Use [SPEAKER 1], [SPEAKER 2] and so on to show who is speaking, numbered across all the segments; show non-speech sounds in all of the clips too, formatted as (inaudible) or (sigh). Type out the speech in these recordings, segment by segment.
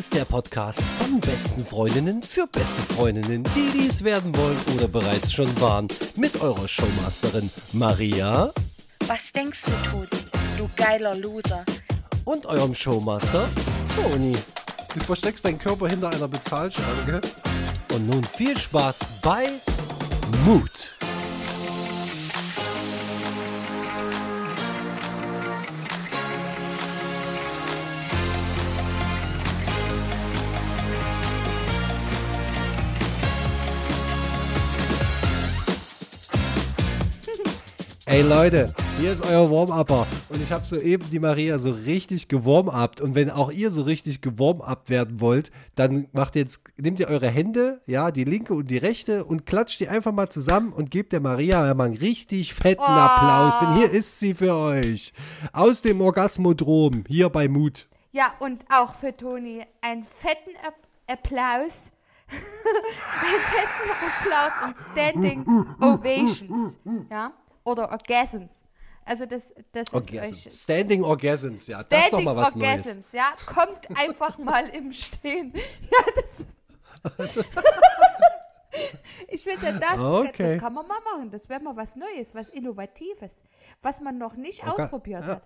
[SPEAKER 1] ist der Podcast von besten Freundinnen für beste Freundinnen, die dies werden wollen oder bereits schon waren. Mit eurer Showmasterin Maria
[SPEAKER 2] Was denkst du, Todi? Du geiler Loser.
[SPEAKER 1] und eurem Showmaster Toni.
[SPEAKER 3] Du versteckst deinen Körper hinter einer Bezahlschranke.
[SPEAKER 1] Und nun viel Spaß bei Mut. Ey Leute, hier ist euer Warm-Upper und ich habe soeben die Maria so richtig gewarm-upt und wenn auch ihr so richtig gewarm-upt werden wollt, dann macht jetzt, nehmt ihr eure Hände, ja, die linke und die rechte und klatscht die einfach mal zusammen und gebt der Maria mal einen richtig fetten Applaus, denn hier ist sie für euch. Aus dem Orgasmodrom, hier bei Mut.
[SPEAKER 4] Ja, und auch für Toni einen fetten App Applaus. (laughs) einen fetten Applaus und Standing (laughs) Ovations. Ja? Oder Orgasms. Also das, das ist euch.
[SPEAKER 1] Standing Orgasms, ja, das ist doch mal was Neues.
[SPEAKER 4] Orgasms, ja. Kommt einfach mal im Stehen. (laughs) Ja, das ist. (laughs) ich finde, das,
[SPEAKER 1] Okay.
[SPEAKER 4] das kann man mal machen. Das wäre mal was Neues, was Innovatives, was man noch nicht
[SPEAKER 1] Orga-
[SPEAKER 4] ausprobiert
[SPEAKER 1] ja.
[SPEAKER 4] hat.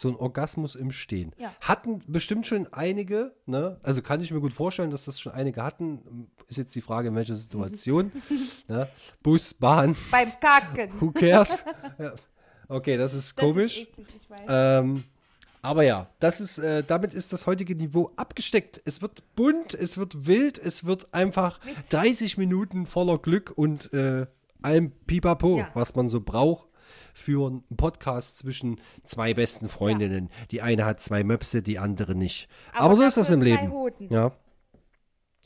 [SPEAKER 1] So ein Orgasmus im Stehen.
[SPEAKER 4] Ja.
[SPEAKER 1] Hatten bestimmt schon einige, ne? Also kann ich mir gut vorstellen, dass das schon einige hatten. Ist jetzt die Frage, in welcher Situation. (laughs) ne? Bus, Bahn,
[SPEAKER 4] Beim Kacken.
[SPEAKER 1] who cares? (laughs) ja. Okay, das ist
[SPEAKER 4] Das
[SPEAKER 1] komisch.
[SPEAKER 4] Ist eklig,
[SPEAKER 1] ähm, aber ja, das ist, äh, damit ist das heutige Niveau abgesteckt. Es wird bunt, es wird wild, es wird einfach 30 Minuten voller Glück und äh, allem Pipapo,
[SPEAKER 4] Ja.
[SPEAKER 1] was man so braucht für einen Podcast zwischen zwei besten Freundinnen. Die eine hat zwei Möpse, die andere nicht. Aber, so ist das im
[SPEAKER 4] drei
[SPEAKER 1] Leben.
[SPEAKER 4] Hoden.
[SPEAKER 1] Ja.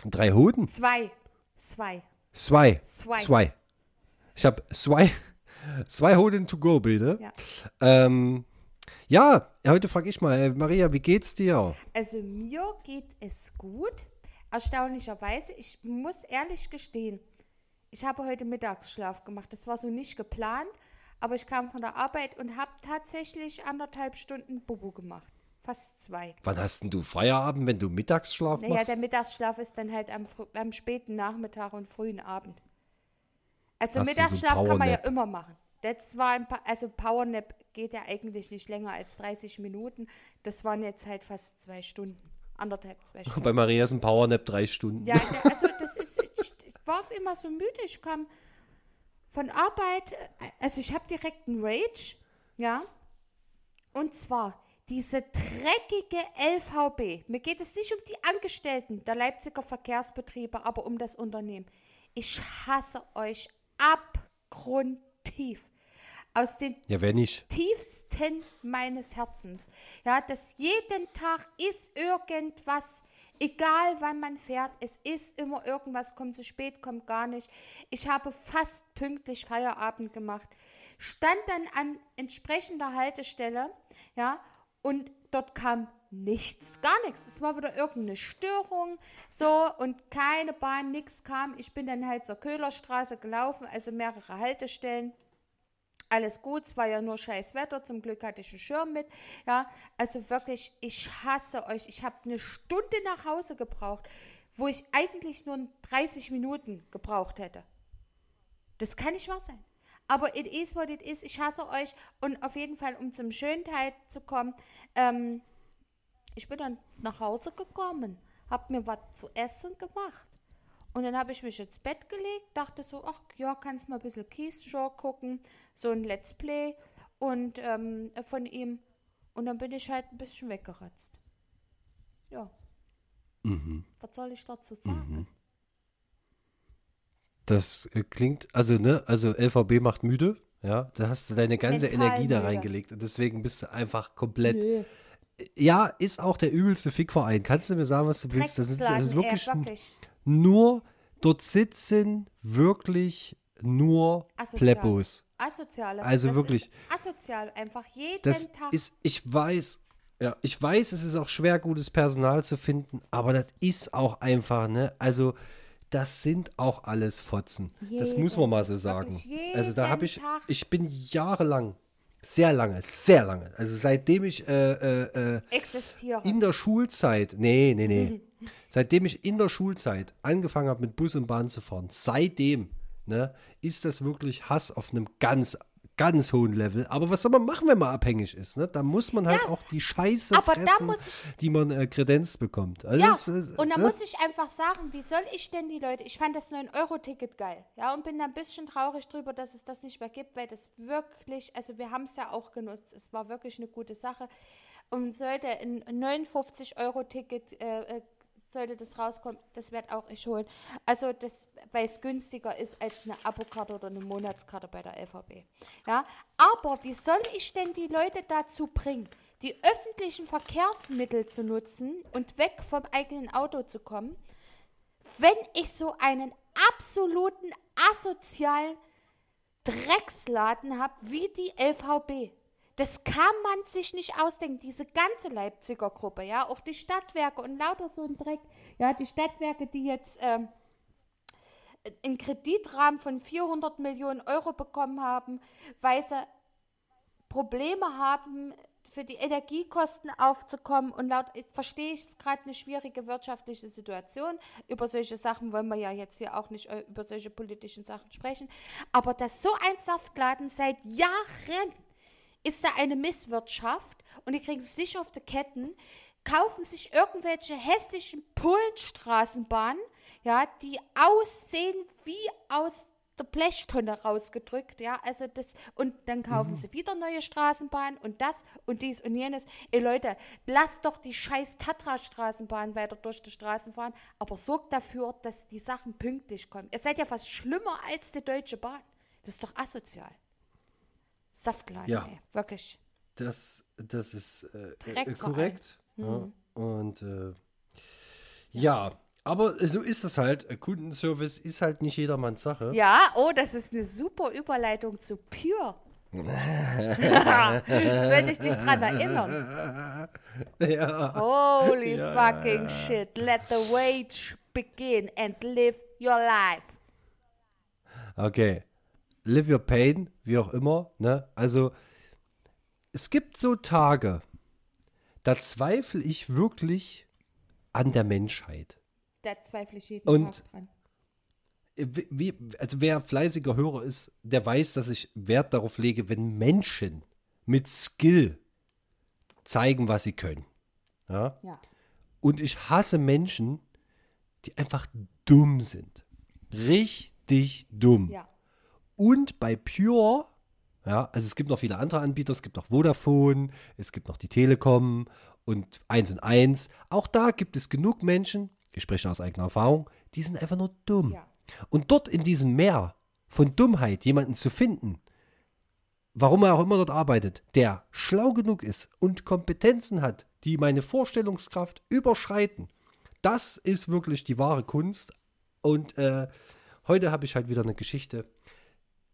[SPEAKER 1] Drei Hoden?
[SPEAKER 4] Zwei. Zwei.
[SPEAKER 1] Zwei.
[SPEAKER 4] Zwei.
[SPEAKER 1] Zwei. Ich habe zwei, (laughs) zwei Hoden to go, bitte.
[SPEAKER 4] Ja.
[SPEAKER 1] Ähm, ja, heute frage ich mal, äh, Maria, wie geht's dir?
[SPEAKER 4] Also mir geht es gut. Erstaunlicherweise, ich muss ehrlich gestehen, ich habe heute Mittagsschlaf gemacht. Das war so nicht geplant, aber ich kam von der Arbeit und habe tatsächlich anderthalb Stunden Bubu gemacht. Fast zwei.
[SPEAKER 1] Wann hast denn du Feierabend, wenn du Mittagsschlaf
[SPEAKER 4] Naja,
[SPEAKER 1] machst?
[SPEAKER 4] der Mittagsschlaf ist dann halt am, am späten Nachmittag und frühen Abend. Also
[SPEAKER 1] Hast du so
[SPEAKER 4] Mittagsschlaf kann man ja immer machen. Das war ein pa also Powernap geht ja eigentlich nicht länger als 30 Minuten. Das waren jetzt halt fast zwei Stunden. Anderthalb, zwei (laughs) Stunden.
[SPEAKER 1] Bei Maria ist ein Powernap drei Stunden.
[SPEAKER 4] Ja, also das ist, (laughs) ich, ich war auf immer so müde. Ich kam von Arbeit, äh, also ich habe direkt einen Rage, ja. Und zwar diese dreckige LVB. Mir geht es nicht um die Angestellten der Leipziger Verkehrsbetriebe, aber um das Unternehmen. Ich hasse euch abgrundtief. Aus den
[SPEAKER 1] Ja,
[SPEAKER 4] tiefsten meines Herzens. Ja, dass jeden Tag ist irgendwas, egal wann man fährt, es ist immer irgendwas, kommt zu spät, kommt gar nicht. Ich habe fast pünktlich Feierabend gemacht, stand dann an entsprechender Haltestelle, ja, und dort kam nichts, gar nichts. Es war wieder irgendeine Störung, so, und keine Bahn, nichts kam. Ich bin dann halt zur Köhlerstraße gelaufen, also mehrere Haltestellen alles gut, es war ja nur scheiß Wetter, zum Glück hatte ich einen Schirm mit. Ja, also wirklich, ich hasse euch. Ich habe eine Stunde nach Hause gebraucht, wo ich eigentlich nur 30 Minuten gebraucht hätte. Das kann nicht wahr sein. Aber it is what it is. Ich hasse euch. Und auf jeden Fall, um zum schönen Teil zu kommen, ähm, ich bin dann nach Hause gekommen, habe mir was zu essen gemacht. Und dann habe ich mich ins Bett gelegt, dachte so, ach ja, kannst mal ein bisschen Keys Show gucken, so ein Let's Play und ähm, von ihm. Und dann bin ich halt ein bisschen weggeratzt. Ja. Was soll ich dazu sagen?
[SPEAKER 1] Das äh, klingt, also, ne, also LVB macht müde, ja. Da hast du deine ganze
[SPEAKER 4] Mental
[SPEAKER 1] Energie da
[SPEAKER 4] müde.
[SPEAKER 1] reingelegt und deswegen bist du einfach komplett.
[SPEAKER 4] Nö.
[SPEAKER 1] Ja, ist auch der übelste Fickverein. Kannst du mir sagen, was du willst? Das ist, das ist wirklich. Nur, dort sitzen wirklich nur
[SPEAKER 4] Asozial.
[SPEAKER 1] Plebbos.
[SPEAKER 4] Asoziale.
[SPEAKER 1] Also
[SPEAKER 4] das
[SPEAKER 1] wirklich.
[SPEAKER 4] Asozial, einfach jeden
[SPEAKER 1] Das
[SPEAKER 4] Tag.
[SPEAKER 1] ist, ich weiß, ja, ich weiß, es ist auch schwer, gutes Personal zu finden, aber das ist auch einfach, ne, also das sind auch alles Fotzen. das muss man mal so sagen. Also da habe ich,
[SPEAKER 4] jeden
[SPEAKER 1] ich bin jahrelang, Sehr lange, sehr lange. Also seitdem ich äh, äh, äh,
[SPEAKER 4] Existiere.
[SPEAKER 1] in der Schulzeit, nee, nee, nee. (laughs) seitdem ich in der Schulzeit angefangen habe, mit Bus und Bahn zu fahren, seitdem, ne, ist das wirklich Hass auf einem ganz, ganz hohen Level. Aber was soll man machen, wenn man abhängig ist? Ne? Da muss man halt
[SPEAKER 4] Ja,
[SPEAKER 1] auch die Scheiße
[SPEAKER 4] aber da
[SPEAKER 1] fressen,
[SPEAKER 4] muss ich-
[SPEAKER 1] die man äh, kredenzt bekommt. Also
[SPEAKER 4] Ja,
[SPEAKER 1] das, äh,
[SPEAKER 4] und da
[SPEAKER 1] ne?
[SPEAKER 4] muss ich einfach sagen, wie soll ich denn die Leute, ich fand das 9-Euro-Ticket geil, ja, und bin da ein bisschen traurig drüber, dass es das nicht mehr gibt, weil das wirklich, also wir haben es ja auch genutzt, es war wirklich eine gute Sache und sollte ein 59-Euro-Ticket, äh, äh, sollte das rauskommen, das werde auch ich holen. Also das, weil es günstiger ist als eine Abokarte oder eine Monatskarte bei der LVB. Ja, aber wie soll ich denn die Leute dazu bringen, die öffentlichen Verkehrsmittel zu nutzen und weg vom eigenen Auto zu kommen, wenn ich so einen absoluten asozialen Drecksladen habe wie die LVB. Das kann man sich nicht ausdenken, diese ganze Leipziger Gruppe, ja, auch die Stadtwerke und lauter so ein Dreck, ja, die Stadtwerke, die jetzt ähm, einen Kreditrahmen von 400 Millionen Euro bekommen haben, weil sie Probleme haben, für die Energiekosten aufzukommen. Und laut verstehe ich es gerade eine schwierige wirtschaftliche Situation. Über solche Sachen wollen wir ja jetzt hier auch nicht äh, über solche politischen Sachen sprechen. Aber dass so ein Saftladen seit Jahren ist da eine Misswirtschaft und die kriegen es nicht auf die Ketten, kaufen sich irgendwelche hässlichen Pullenstraßenbahnen, ja, die aussehen wie aus der Blechtonne rausgedrückt, ja, also das, und dann kaufen sie wieder neue Straßenbahnen und das und dies und jenes. Ey Leute, lasst doch die scheiß Tatra-Straßenbahn weiter durch die Straßen fahren, aber sorgt dafür, dass die Sachen pünktlich kommen. Ihr seid ja fast schlimmer als die Deutsche Bahn. Das ist doch asozial. Saftladen,
[SPEAKER 1] Ja.
[SPEAKER 4] ey, wirklich.
[SPEAKER 1] Das, das ist äh, äh, korrekt. Ja. Und äh, ja, aber so ist es halt. Äh, Kundenservice ist halt nicht jedermanns Sache.
[SPEAKER 4] Ja, oh, das ist eine super Überleitung zu Pure. (laughs) (laughs) Sollte ich dich dran erinnern? (laughs)
[SPEAKER 1] Ja.
[SPEAKER 4] Holy
[SPEAKER 1] Ja.
[SPEAKER 4] fucking shit. Let the wage begin and live your life.
[SPEAKER 1] Okay. Live your pain, wie auch immer. Ne? Also, es gibt so Tage, da zweifle ich wirklich an der Menschheit.
[SPEAKER 4] Da zweifle ich jeden
[SPEAKER 1] Und-
[SPEAKER 4] Tag dran.
[SPEAKER 1] Wie, wie- also wer fleißiger Hörer ist, der weiß, dass ich Wert darauf lege, wenn Menschen mit Skill zeigen, was sie können. Ja?
[SPEAKER 4] Ja.
[SPEAKER 1] Und ich hasse Menschen, die einfach dumm sind. Richtig dumm.
[SPEAKER 4] Ja.
[SPEAKER 1] Und bei Pure, ja, also es gibt noch viele andere Anbieter, es gibt noch Vodafone, es gibt noch die Telekom und 1 und 1. Auch da gibt es genug Menschen, ich spreche aus eigener Erfahrung, die sind einfach nur dumm.
[SPEAKER 4] Ja.
[SPEAKER 1] Und dort in diesem Meer von Dummheit jemanden zu finden, warum er auch immer dort arbeitet, der schlau genug ist und Kompetenzen hat, die meine Vorstellungskraft überschreiten, das ist wirklich die wahre Kunst. Und äh, heute habe ich halt wieder eine Geschichte,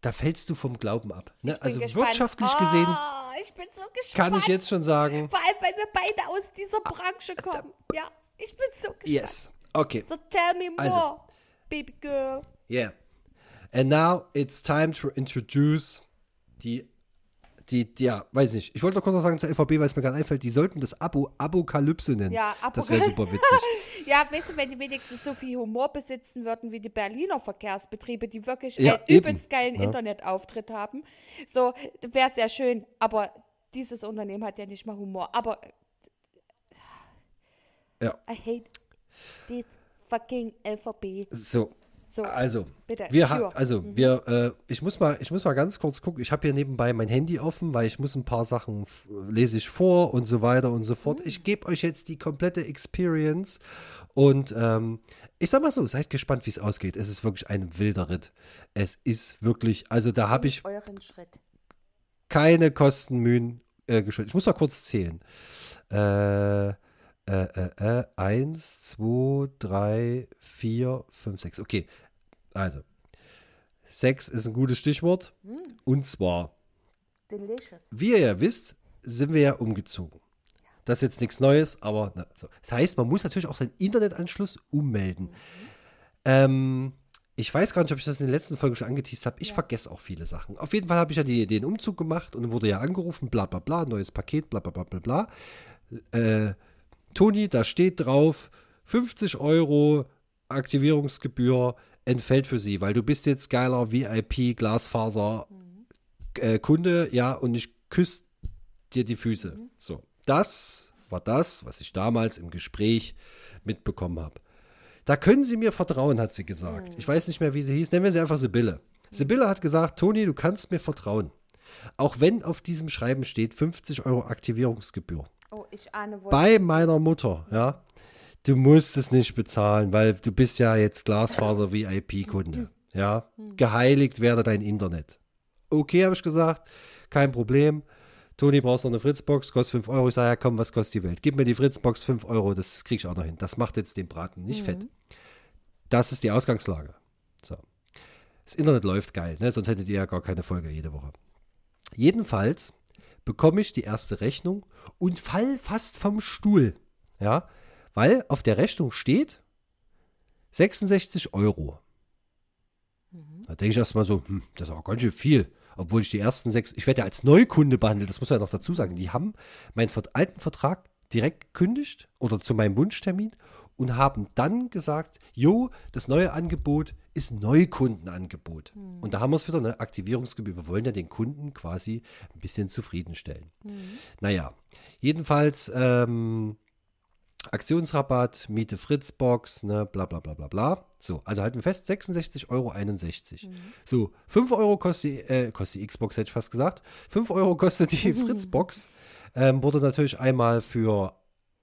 [SPEAKER 1] da fällst du vom Glauben ab. Ne?
[SPEAKER 4] Ich
[SPEAKER 1] Also
[SPEAKER 4] gespannt.
[SPEAKER 1] wirtschaftlich gesehen
[SPEAKER 4] Oh, ich bin so gespannt.
[SPEAKER 1] kann ich jetzt schon sagen,
[SPEAKER 4] Vor allem, weil wir beide aus dieser Branche kommen. Ja, ich bin so gespannt.
[SPEAKER 1] yes, okay,
[SPEAKER 4] So tell me more,
[SPEAKER 1] Also.
[SPEAKER 4] baby girl.
[SPEAKER 1] yeah. And now it's time to introduce die, die, die ja, weiß nicht. Ich wollte noch kurz was sagen zur LVB, weil es mir gerade einfällt, die sollten das Abo Abokalypse nennen.
[SPEAKER 4] Ja,
[SPEAKER 1] Das wäre super witzig. (laughs)
[SPEAKER 4] Ja, weißt du, wenn die wenigstens so viel Humor besitzen würden wie die Berliner Verkehrsbetriebe, die wirklich
[SPEAKER 1] Ja,
[SPEAKER 4] einen
[SPEAKER 1] eben.
[SPEAKER 4] übelst geilen
[SPEAKER 1] Ja.
[SPEAKER 4] Internetauftritt haben, so wäre sehr schön. Aber dieses Unternehmen hat ja nicht mal Humor. Aber
[SPEAKER 1] Ja.
[SPEAKER 4] I hate this fucking LVB.
[SPEAKER 1] So,
[SPEAKER 4] So,
[SPEAKER 1] Also,
[SPEAKER 4] bitte,
[SPEAKER 1] wir ha- also wir, äh, ich muss mal, ich muss mal ganz kurz gucken. Ich habe hier nebenbei mein Handy offen, weil ich muss ein paar Sachen f- lese ich vor und so weiter und so fort. Ich gebe euch jetzt die komplette Experience und ähm, ich sag mal so, seid gespannt, wie es ausgeht. Es ist wirklich ein wilder Ritt. Es ist wirklich, also da habe ich
[SPEAKER 4] euren Schritt.
[SPEAKER 1] keine Kosten, Mühen äh, geschuldet. Ich muss mal kurz zählen. Äh, äh, äh, äh, eins, zwei, drei, vier, fünf, sechs. Okay, also. Sechs ist ein gutes Stichwort. Und zwar,
[SPEAKER 4] Delicious.
[SPEAKER 1] wie ihr ja wisst, sind wir ja umgezogen. Das ist jetzt nichts Neues, aber na, so. das heißt, man muss natürlich auch seinen Internetanschluss ummelden. Ähm, ich weiß gar nicht, ob ich das in den letzten Folgen schon angeteased habe. Ich vergesse auch viele Sachen. Auf jeden Fall habe ich ja die, den Umzug gemacht und wurde ja angerufen, bla bla bla, neues Paket, bla bla bla bla bla. Äh, Toni, da steht drauf, 50 Euro Aktivierungsgebühr entfällt für Sie, weil du bist jetzt geiler VIP Glasfaser äh, ja, und ich küsse dir die Füße. So, das war das, was ich damals im Gespräch mitbekommen habe. Da können Sie mir vertrauen, hat sie gesagt. Ich weiß nicht mehr, wie sie hieß. Nennen wir sie einfach Sibylle. Sibylle hat gesagt, Toni, du kannst mir vertrauen. Auch wenn auf diesem Schreiben steht 50 Euro Aktivierungsgebühr.
[SPEAKER 4] Oh, ich ahne wohl.
[SPEAKER 1] Bei meiner Mutter, ja. Du musst es nicht bezahlen, weil du bist ja jetzt Glasfaser (laughs) VIP-Kunde. Ja. Geheiligt werde dein Internet. Okay, habe ich gesagt. Kein Problem. Toni, brauchst noch eine Fritzbox, kostet 5 Euro. Ich sage, ja komm, was kostet die Welt? Gib mir die Fritzbox 5 Euro, das krieg ich auch noch hin. Das macht jetzt den Braten nicht fett. Das ist die Ausgangslage. So. Das Internet läuft geil, ne? sonst hättet ihr ja gar keine Folge jede Woche. Jedenfalls bekomme ich die erste Rechnung und fall fast vom Stuhl. Ja, weil auf der Rechnung steht 66 Euro. Da denke ich erstmal so, hm, das ist auch ganz schön viel. Obwohl ich die ersten sechs, ich werde ja als Neukunde behandelt, das muss man ja noch dazu sagen. Die haben meinen alten Vertrag direkt gekündigt oder zu meinem Wunschtermin und haben dann gesagt, jo, das neue Angebot ist Neukundenangebot. Und da haben wir es wieder, eine Aktivierungsgebühr. Wir wollen ja den Kunden quasi ein bisschen zufriedenstellen. Naja, jedenfalls ähm, Aktionsrabatt, Miete Fritzbox, ne, bla bla bla bla bla. So, also halten wir fest, 66,61 Euro. So, 5 Euro kostet, die- äh, kostet die Xbox, hätte ich fast gesagt. 5 Euro kostet die (laughs) Fritzbox. Ähm, wurde natürlich einmal für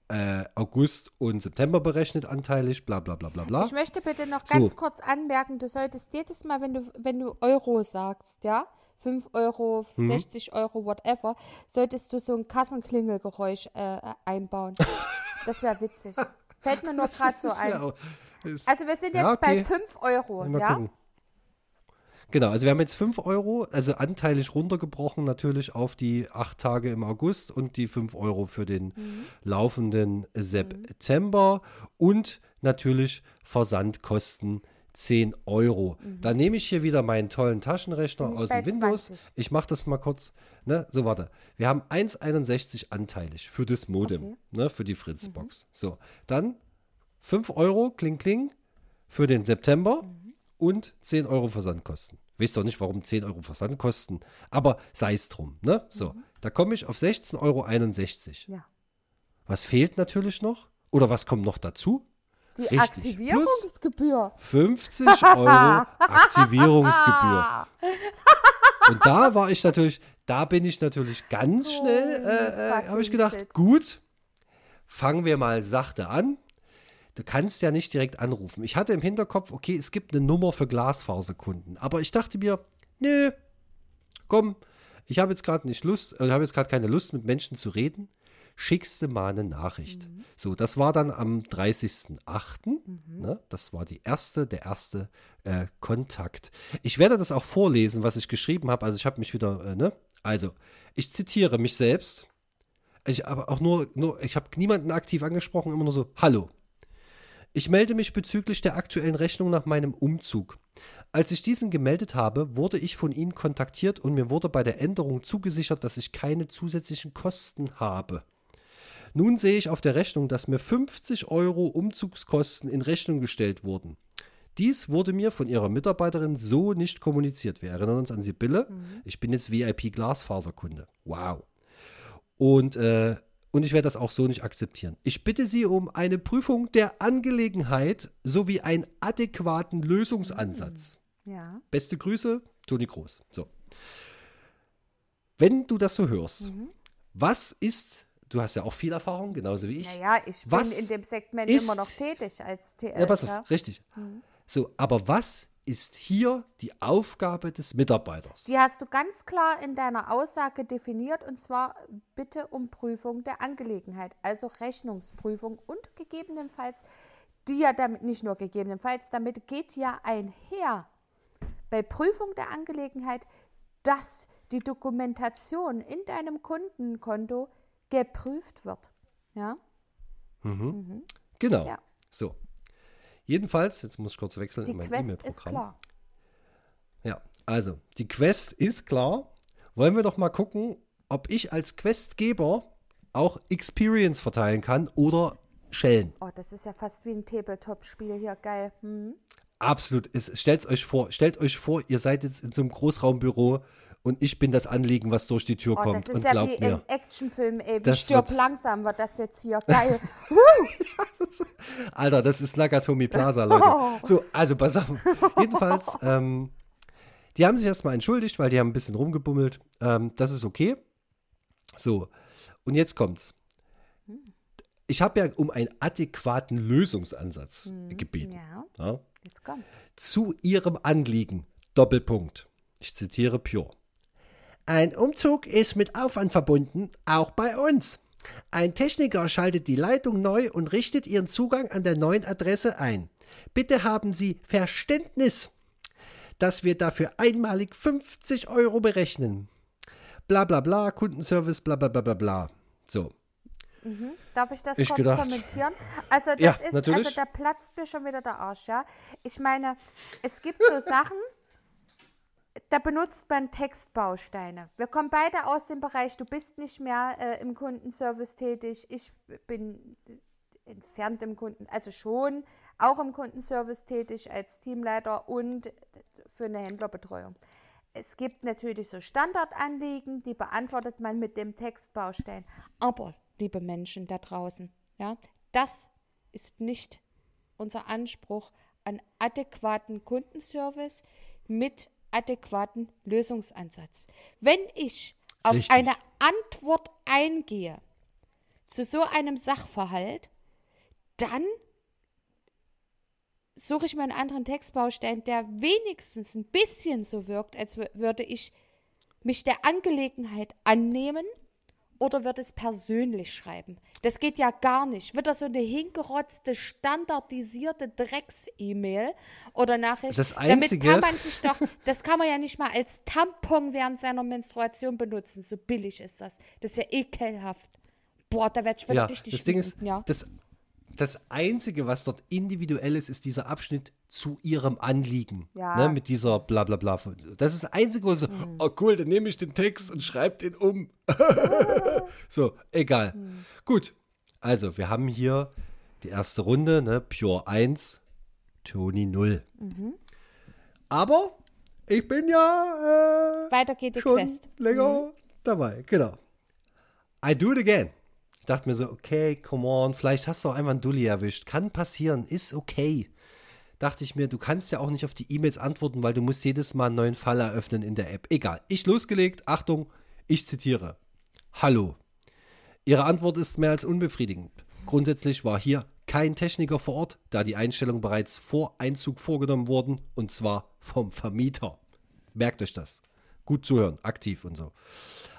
[SPEAKER 1] äh, August und September berechnet, anteilig, bla bla bla bla bla.
[SPEAKER 4] Ich möchte bitte noch
[SPEAKER 1] So.
[SPEAKER 4] ganz kurz anmerken, du solltest jedes Mal, wenn du, wenn du Euro sagst, ja, 5 Euro,
[SPEAKER 1] Mhm.
[SPEAKER 4] 60 Euro, whatever, solltest du so ein Kassenklingelgeräusch äh, einbauen. (laughs) Das wäre witzig. Fällt mir nur gerade so
[SPEAKER 1] ja
[SPEAKER 4] ein.
[SPEAKER 1] ist-
[SPEAKER 4] Also wir sind jetzt
[SPEAKER 1] Ja,
[SPEAKER 4] bei
[SPEAKER 1] okay.
[SPEAKER 4] 5 Euro, ja?
[SPEAKER 1] gucken. Genau, also wir haben jetzt 5 Euro, also anteilig runtergebrochen natürlich auf die 8 Tage im August und die 5 Euro für den
[SPEAKER 4] Mhm.
[SPEAKER 1] laufenden September und natürlich Versandkosten 10 Euro. Da nehme ich hier wieder meinen tollen Taschenrechner
[SPEAKER 4] Mhm.
[SPEAKER 1] Aus dem Windows.
[SPEAKER 4] 20.
[SPEAKER 1] Ich mache das mal kurz. Ne? So, warte. Wir haben 1,61 anteilig für das Modem,
[SPEAKER 4] Okay.
[SPEAKER 1] ne? für die Fritzbox. So, dann 5 Euro, kling, kling, für den September und 10 Euro Versandkosten. Weiß doch nicht, warum 10 Euro Versandkosten, aber sei es drum. Ne? So, da komme ich auf 16,61 Euro.
[SPEAKER 4] Ja.
[SPEAKER 1] Was fehlt natürlich noch? Oder was kommt noch dazu?
[SPEAKER 4] Die
[SPEAKER 1] Richtig.
[SPEAKER 4] Aktivierungsgebühr.
[SPEAKER 1] 50 Euro (laughs) Aktivierungsgebühr. Und da war ich natürlich, da bin ich natürlich ganz schnell, äh, äh, habe ich gedacht,
[SPEAKER 4] shit.
[SPEAKER 1] gut, fangen wir mal sachte an. Du kannst ja nicht direkt anrufen. Ich hatte im Hinterkopf, okay, es gibt eine Nummer für Glasfaserkunden. Aber ich dachte mir, nö, komm, ich habe jetzt gerade nicht Lust, äh, habe jetzt gerade keine Lust, mit Menschen zu reden. Schickst du mal eine Nachricht. So, das war dann am 30.08. Ne? Das war die erste, der erste äh, Kontakt. Ich werde das auch vorlesen, was ich geschrieben habe. Also ich habe mich wieder, äh, ne? Also, ich zitiere mich selbst. Ich habe auch nur, nur ich habe niemanden aktiv angesprochen, immer nur so, hallo. Ich melde mich bezüglich der aktuellen Rechnung nach meinem Umzug. Als ich diesen gemeldet habe, wurde ich von Ihnen kontaktiert und mir wurde bei der Änderung zugesichert, dass ich keine zusätzlichen Kosten habe. Nun sehe ich auf der Rechnung, dass mir 50 Euro Umzugskosten in Rechnung gestellt wurden. Dies wurde mir von ihrer Mitarbeiterin so nicht kommuniziert. Wir erinnern uns an Sibylle. Ich bin jetzt VIP-Glasfaserkunde. Wow. Und, äh, und ich werde das auch so nicht akzeptieren. Ich bitte Sie um eine Prüfung der Angelegenheit sowie einen adäquaten Lösungsansatz.
[SPEAKER 4] Ja.
[SPEAKER 1] Beste Grüße, Toni Groß. So. Wenn du das so hörst,
[SPEAKER 4] Mhm.
[SPEAKER 1] was ist, du hast ja auch viel Erfahrung, genauso wie ich.
[SPEAKER 4] Naja, ich
[SPEAKER 1] Was
[SPEAKER 4] bin in dem Segment immer noch tätig als TL.
[SPEAKER 1] Ja, pass auf,
[SPEAKER 4] ja.
[SPEAKER 1] richtig. So, aber was ist hier die Aufgabe des Mitarbeiters?
[SPEAKER 4] Die hast du ganz klar in deiner Aussage definiert und zwar bitte um Prüfung der Angelegenheit, also Rechnungsprüfung und gegebenenfalls, die ja damit, nicht nur gegebenenfalls, damit geht ja einher bei Prüfung der Angelegenheit, dass die Dokumentation in deinem Kundenkonto geprüft wird. Ja?
[SPEAKER 1] Genau.
[SPEAKER 4] Ja.
[SPEAKER 1] So. Jedenfalls, jetzt muss ich kurz wechseln
[SPEAKER 4] Die
[SPEAKER 1] in mein
[SPEAKER 4] Quest ist
[SPEAKER 1] E-Mail-Programm.
[SPEAKER 4] klar.
[SPEAKER 1] Ja, also, die Quest ist klar. Wollen wir doch mal gucken, ob ich als Questgeber auch Experience verteilen kann oder Schellen.
[SPEAKER 4] Oh, das ist ja fast wie ein Tabletop-Spiel hier. Geil. Hm.
[SPEAKER 1] Absolut. Es, stellt euch vor, stellt euch vor, ihr seid jetzt in so einem Großraumbüro und ich bin das Anliegen, was durch die Tür
[SPEAKER 4] Oh,
[SPEAKER 1] kommt.
[SPEAKER 4] das ist
[SPEAKER 1] und
[SPEAKER 4] ja wie
[SPEAKER 1] mir,
[SPEAKER 4] im Actionfilm, ey. Wie stirb langsam wird das jetzt hier. Geil. (laughs) (laughs)
[SPEAKER 1] Alter, das ist Nakatomi Plaza, (laughs) Leute. So, also pass auf. Jedenfalls, ähm, die haben sich erstmal entschuldigt, weil die haben ein bisschen rumgebummelt. Ähm, das ist okay. So, und jetzt kommt's. Ich habe ja um einen adäquaten Lösungsansatz gebeten.
[SPEAKER 4] ja,
[SPEAKER 1] Ja?
[SPEAKER 4] jetzt kommt's.
[SPEAKER 1] Zu ihrem Anliegen. Doppelpunkt. Ich zitiere Pure. Ein Umzug ist mit Aufwand verbunden, auch bei uns. Ein Techniker schaltet die Leitung neu und richtet Ihren Zugang an der neuen Adresse ein. Bitte haben Sie Verständnis, dass wir dafür einmalig 50 Euro berechnen. Bla bla bla, Kundenservice, bla bla bla bla bla. So.
[SPEAKER 4] Darf ich das
[SPEAKER 1] Ich
[SPEAKER 4] kurz
[SPEAKER 1] gedacht.
[SPEAKER 4] kommentieren? Also das
[SPEAKER 1] Ja,
[SPEAKER 4] ist,
[SPEAKER 1] natürlich.
[SPEAKER 4] also da platzt mir schon wieder der Arsch, ja. Ich meine, es gibt so Sachen, da benutzt man Textbausteine. Wir kommen beide aus dem Bereich, du bist nicht mehr äh, im Kundenservice tätig, ich bin entfernt im Kunden, also schon auch im Kundenservice tätig als Teamleiter und für eine Händlerbetreuung. Es gibt natürlich so Standardanliegen, die beantwortet man mit dem Textbaustein. Aber, liebe Menschen da draußen, ja, das ist nicht unser Anspruch an adäquaten Kundenservice mit adäquaten Lösungsansatz. Wenn ich auf
[SPEAKER 1] Richtig.
[SPEAKER 4] eine Antwort eingehe zu so einem Sachverhalt, dann suche ich mir einen anderen Textbaustein, der wenigstens ein bisschen so wirkt, als wür- würde ich mich der Angelegenheit annehmen oder würde es persönlich schreiben. Das geht ja gar nicht. Wird das so eine hingerotzte, standardisierte Drecks-E-Mail oder Nachricht?
[SPEAKER 1] Das
[SPEAKER 4] Damit
[SPEAKER 1] Einzige-
[SPEAKER 4] kann man sich doch, das kann man ja nicht mal als Tampon während seiner Menstruation benutzen. So billig ist das. Das ist ja ekelhaft. Boah, da werde ich wieder
[SPEAKER 1] Ja,
[SPEAKER 4] richtig
[SPEAKER 1] das Ding ist,
[SPEAKER 4] ja.
[SPEAKER 1] das, das Einzige, was dort individuell ist, ist dieser Abschnitt zu ihrem Anliegen.
[SPEAKER 4] Ja.
[SPEAKER 1] Ne, mit dieser bla bla bla. Das ist das Einzige, wo ich so,
[SPEAKER 4] Mhm.
[SPEAKER 1] oh cool, dann nehme ich den Text und schreibe den um. (laughs) so, egal.
[SPEAKER 4] Mhm.
[SPEAKER 1] Gut, also wir haben hier die erste Runde, ne, Pure 1, Tony 0.
[SPEAKER 4] Mhm.
[SPEAKER 1] Aber ich bin ja äh,
[SPEAKER 4] Weiter geht die
[SPEAKER 1] schon
[SPEAKER 4] Quest.
[SPEAKER 1] länger dabei, genau. I do it again. Ich dachte mir so, okay, come on, vielleicht hast du auch einmal einen Dulli erwischt. Kann passieren, ist okay. Dachte ich mir, du kannst ja auch nicht auf die E-Mails antworten, weil du musst jedes Mal einen neuen Fall eröffnen in der App. Egal, ich losgelegt, Achtung, ich zitiere. Hallo. Ihre Antwort ist mehr als unbefriedigend. Grundsätzlich war hier kein Techniker vor Ort, da die Einstellungen bereits vor Einzug vorgenommen wurden, und zwar vom Vermieter. Merkt euch das. Gut zuhören, aktiv und so.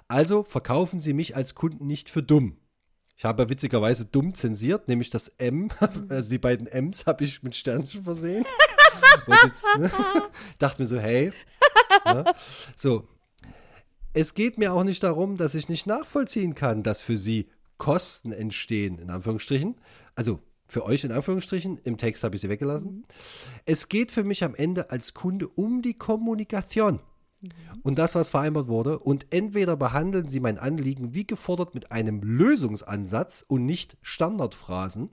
[SPEAKER 1] Also verkaufen Sie mich als Kunden nicht für dumm. Ich habe witzigerweise dumm zensiert, nämlich das M, (laughs) also die beiden M's habe ich mit Sternchen versehen. (laughs) Jetzt, ne? (laughs) Dachte mir so, hey. Ne? So. Es geht mir auch nicht darum, dass ich nicht nachvollziehen kann, dass für Sie Kosten entstehen, in Anführungsstrichen. Also für euch in Anführungsstrichen, im Text habe ich sie weggelassen. Es geht für mich am Ende als Kunde um die Kommunikation und das, was vereinbart wurde. Und entweder behandeln Sie mein Anliegen wie gefordert mit einem Lösungsansatz und nicht Standardphrasen.